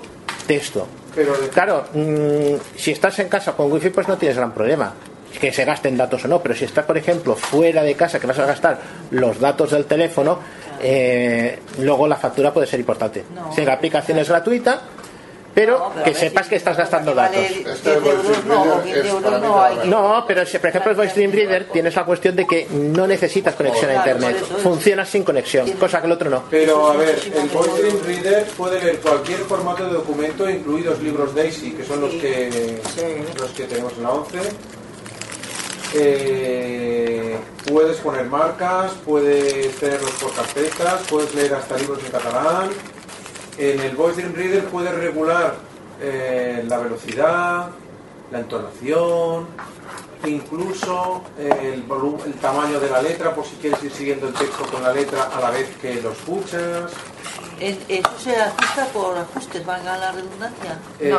texto. Pero Claro, mm, si estás en casa con wifi pues no tienes gran problema. que se gasten datos o no, pero si estás, por ejemplo, fuera de casa, que vas a gastar los datos del teléfono, eh, luego la factura puede ser importante. Si la aplicación es gratuita, pero, que ver, sepas si- que estás gastando datos. 10 euros no, o 15 euros no hay que- No, pero si por ejemplo es Voice Dream Reader, tienes la cuestión de que no necesitas conexión a internet. Funciona sin conexión, cosa que el otro no. Pero a ver, el Voice Dream Reader puede leer cualquier formato de documento, incluidos libros DAISY, que son los que los que tenemos en la 11. Eh, puedes poner marcas, puedes tenerlos por carpetas, puedes leer hasta libros en catalán. En el Voice Dream Reader puedes regular eh, la velocidad, la entonación, incluso eh, el, tamaño de la letra, por si quieres ir siguiendo el texto con la letra a la vez que lo escuchas. En- Eso se ajusta por ajustes, valga la redundancia. Eh,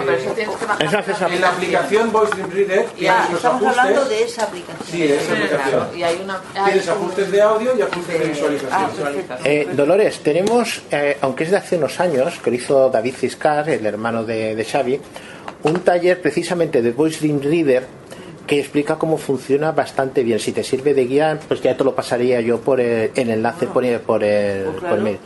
Eso haces en la aplicación Voice Dream Reader Ya, tienes los estamos ajustes. hablando de esa aplicación. Sí, de esa aplicación. Y hay una. Tienes ajustes de audio y ajustes de visualización. Eh, Dolores, tenemos, eh, aunque es de hace unos años, que lo hizo David Ciscar, el hermano de, de Xavi, un taller precisamente de Voice Dream Reader que explica cómo funciona bastante bien. Si te sirve de guía, pues ya te lo pasaría yo por el, el enlace por, el- por, el, por mail.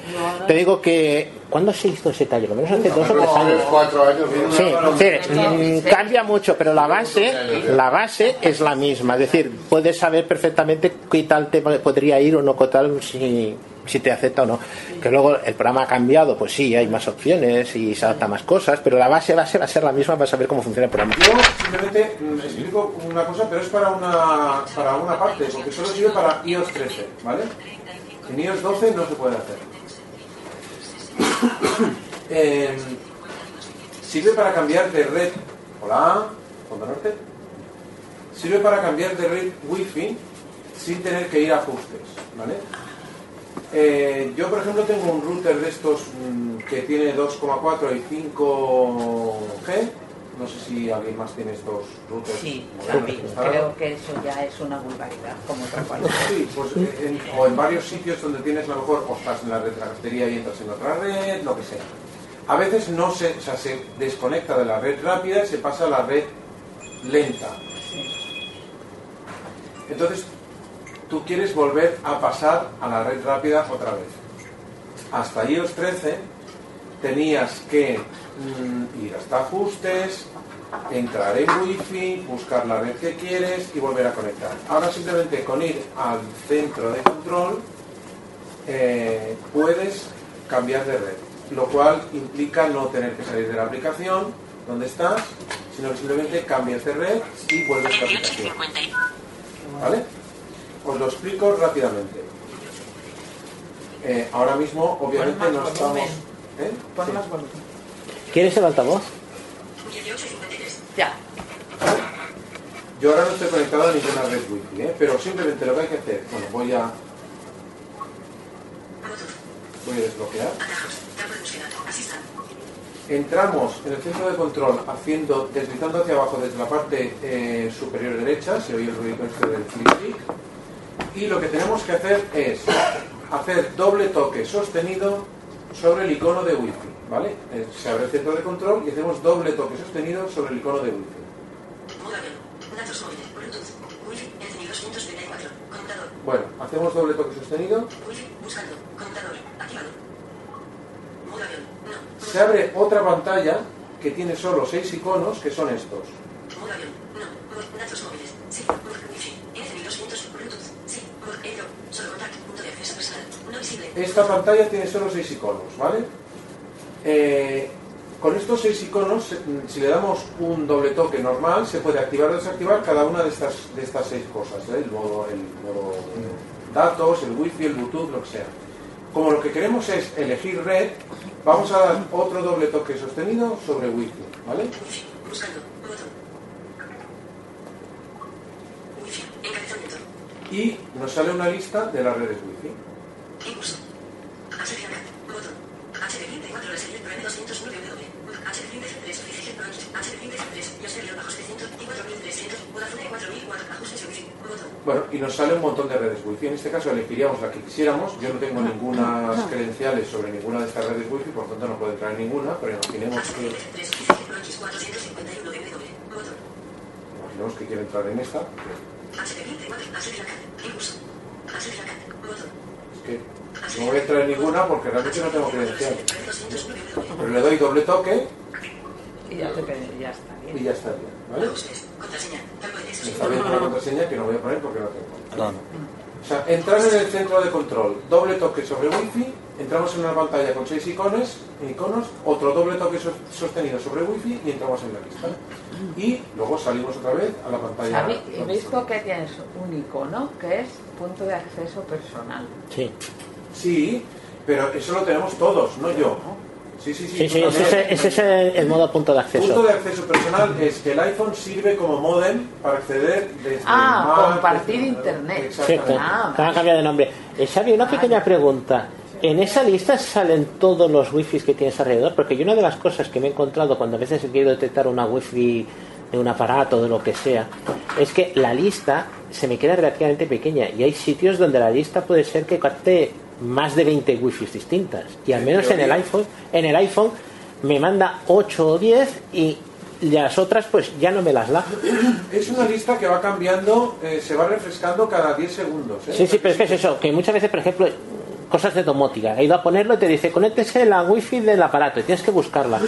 Te digo que, ¿cuándo se hizo ese taller? Lo menos hace dos o tres años. cuatro años. Sí, sí, mm, cambia mucho, pero la base, la base es la misma. Es decir, puedes saber perfectamente qué tal te podría ir o no, qué tal si, si te acepta o no. Que luego el programa ha cambiado, pues sí, hay más opciones y se adapta más cosas, pero la base, base va a ser la misma para saber cómo funciona el programa. Yo simplemente mm, explico una cosa, pero es para una, para una parte, porque solo sirve para iOS 13, ¿vale? En iOS 12 no se puede hacer. Eh, sirve para cambiar de red. Hola, Fondo Norte. Sirve para cambiar de red Wi-Fi sin tener que ir a ajustes, ¿vale? Eh, yo, por ejemplo, tengo un router de estos mm, que tiene 2,4 y 5G. No sé si alguien más tiene estos routers. Sí, instalados. creo que eso ya es una vulgaridad, como otra cualquiera. Sí, pues eh, en- o en varios sitios donde tienes a lo mejor o estás en la red de la cafetería y entras en otra red, lo que sea. A veces no se, o sea, se desconecta de la red rápida y se pasa a la red lenta. Entonces, tú quieres volver a pasar a la red rápida otra vez. Hasta iOS 13 tenías que mm, ir hasta ajustes, entrar en wifi, buscar la red que quieres y volver a conectar. Ahora simplemente con ir al centro de control eh, puedes cambiar de red, lo cual implica no tener que salir de la aplicación donde estás, sino que simplemente cambias de red y vuelves a la aplicación. ¿Vale? Os lo explico rápidamente. Eh, ahora mismo, obviamente, no estamos. ¿Eh? Pon Sí. más volumen. ¿Quieres el altavoz? Ya. Yo ahora no estoy conectado a ninguna red wifi, ¿eh? pero simplemente lo que hay que hacer, bueno, voy a voy a desbloquear. Entramos en el centro de control haciendo, deslizando hacia abajo desde la parte eh, superior derecha, se oye el ruido este del clic, y lo que tenemos que hacer es hacer doble toque sostenido sobre el icono de wifi, ¿vale? Eh, Se abre el centro de control y hacemos doble toque sostenido sobre el icono de wifi. Datos móviles, Bluetooth, Wi-Fi, encendidos 534, conmutador, Bueno, hacemos doble toque sostenido se abre otra pantalla que tiene solo seis iconos que son estos. Avión, no. Datos móviles, sí encendidos 500, Bluetooth, sí. Mo- Ello, solo contacto, punto de acceso personal, no visible. Esta pantalla tiene solo seis iconos, ¿vale? Eh, con estos seis iconos, mm, si le damos un doble toque normal, se puede activar o desactivar cada una de estas, de estas seis cosas, ¿eh? el, modo, el modo datos, el wifi, el bluetooth, lo que sea. Como lo que queremos es elegir red, vamos a dar otro doble toque sostenido sobre wifi, ¿vale? Buscando, botón. Wi-Fi. Y nos sale una lista de las redes wifi. Impulso. HCMA. Botón. HB34 la serie Prime 209W. HB33 Oficial Branch. HB33 Yo sería bajo 700 y 4300. Vodafone 4004. Ajustes y Wi-Fi. Botón. Bueno, y nos sale un montón de redes wifi. En este caso elegiríamos la que quisiéramos. Yo no tengo ninguna credenciales sobre ninguna de estas redes wifi, por lo tanto no puedo entrar en ninguna, pero imaginemos que, HB33 Oficial Branch 451W. Botón. imaginemos que quiere entrar en esta. Es que no voy a entrar en ninguna porque realmente no tengo credenciales. Pero le doy doble toque Y ya, te, ya está bien. y ya está bien. ¿vale? Me está dentro la contraseña que no voy a poner porque no tengo. O sea, entrar en el centro de control, doble toque sobre Wi-Fi, entramos en una pantalla con seis iconos, iconos otro doble toque sos- sostenido sobre Wi-Fi y entramos en la lista. Y luego salimos otra vez a la pantalla. He visto que tienes un icono que es punto de acceso personal. Sí. Sí, pero eso lo tenemos todos, no yo. Sí, sí, sí. Sí, ese, es- ese es el, el modo punto de Punto acceso. de acceso personal es que el iPhone sirve como modem para acceder desde Ah, el Mac, compartir desde- internet. Que han cambiado de nombre. Eh, Xavi, una pequeña pregunta. ¿En esa lista salen todos los wifi que tienes alrededor? Porque yo una de las cosas que me he encontrado cuando a veces he querido detectar una wifi de un aparato, de lo que sea, es que la lista se me queda relativamente pequeña y hay sitios donde la lista puede ser que capte más de 20 wifi distintas. Y al En menos en el iPhone, en el iPhone me manda 8 o 10 y las otras pues ya no me las da. Es una lista que va cambiando, eh, se va refrescando cada 10 segundos. ¿eh? Sí, sí, pero es que es eso, que muchas veces, por ejemplo, cosas de domótica, he ido a ponerlo y te dice, conéctese la wifi del aparato y tienes que buscarla.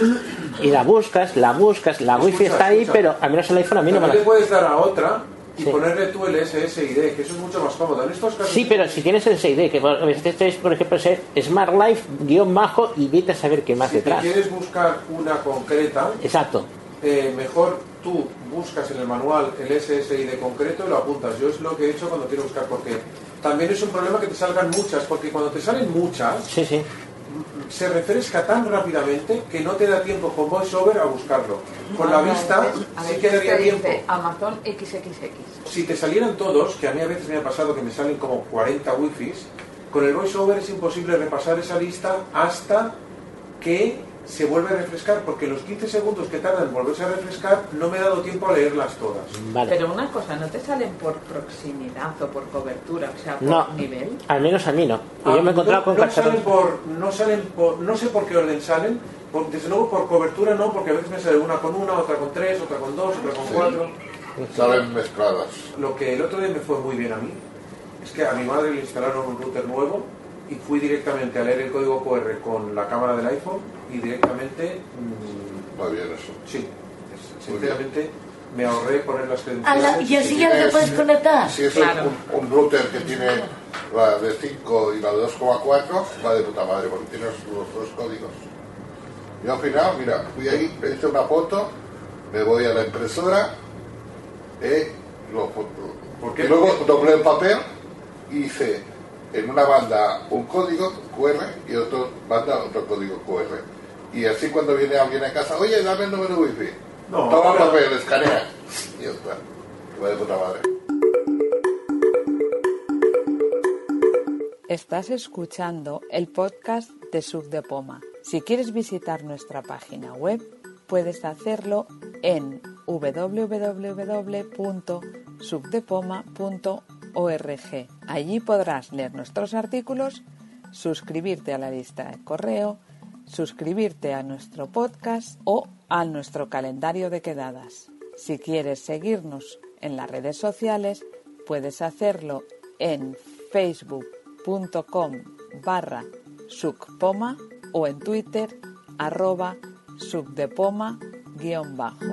Y la buscas, la buscas, la wifi Escucha, está ahí, pero al menos el iPhone a mí no me la... puedes dar a otra y Sí. ponerle tú el SSID, que eso es mucho más cómodo. En estos casos Sí, pero si tienes el 6D, que a veces es, por ejemplo, ser Smart Life, guion bajo y vete a saber qué más si detrás. quieres buscar una concreta, Exacto. eh, mejor tú buscas en el manual el SSID concreto y lo apuntas. Yo es lo que he hecho cuando quiero buscar, porque también es un problema que te salgan muchas, porque cuando te salen muchas, Sí, sí. Se refresca tan rápidamente que no te da tiempo con VoiceOver a buscarlo. Con la vista sí veces quedaría te tiempo. Amazon XXX. Si te salieran todos, que a mí a veces me ha pasado que me salen como 40 wifis, con el VoiceOver es imposible repasar esa lista hasta que se vuelve a refrescar, porque los 15 segundos que tardan en volverse a refrescar no me he dado tiempo a leerlas todas. Pero una cosa, ¿no te salen por proximidad o por cobertura? O sea, por No, nivel. al menos a mí no. Y Ah, yo me he encontrado no, con no salen por, no salen por, no sé por qué orden salen, por- desde luego por cobertura no, porque a veces me sale una con una, otra con tres, otra con dos, otra con Sí. cuatro. Salen mezcladas. Lo que el otro día me fue muy bien a mí es que a mi madre le instalaron un router nuevo y fui directamente a leer el código QR con la cámara del iPhone y directamente... mm, Va bien eso. Sí, sinceramente me ahorré poner las credenciales. Y así ya no te puedes conectar. Si es un- un, un router que tiene la de 5 y la de 2,4, va de puta madre, porque tienes los dos códigos. Yo al final, mira, fui ahí, me hice una foto, me voy a la impresora, eh, lo, qué? y luego doblé el papel y hice en una banda un código QR y en otra banda otro código QR. Y así cuando viene alguien a casa, oye, dame el número wifi. No, Toma pero- papel, escanea. Y ya está. Va de puta madre. Estás escuchando el podcast de Sub de Poma. Si quieres visitar nuestra página web, puedes hacerlo en www.subdepoma.org. Allí podrás leer nuestros artículos, suscribirte a la lista de correo, suscribirte a nuestro podcast o a nuestro calendario de quedadas. Si quieres seguirnos en las redes sociales, puedes hacerlo en facebook.com barra sucpoma o en twitter arroba subdepoma guion bajo.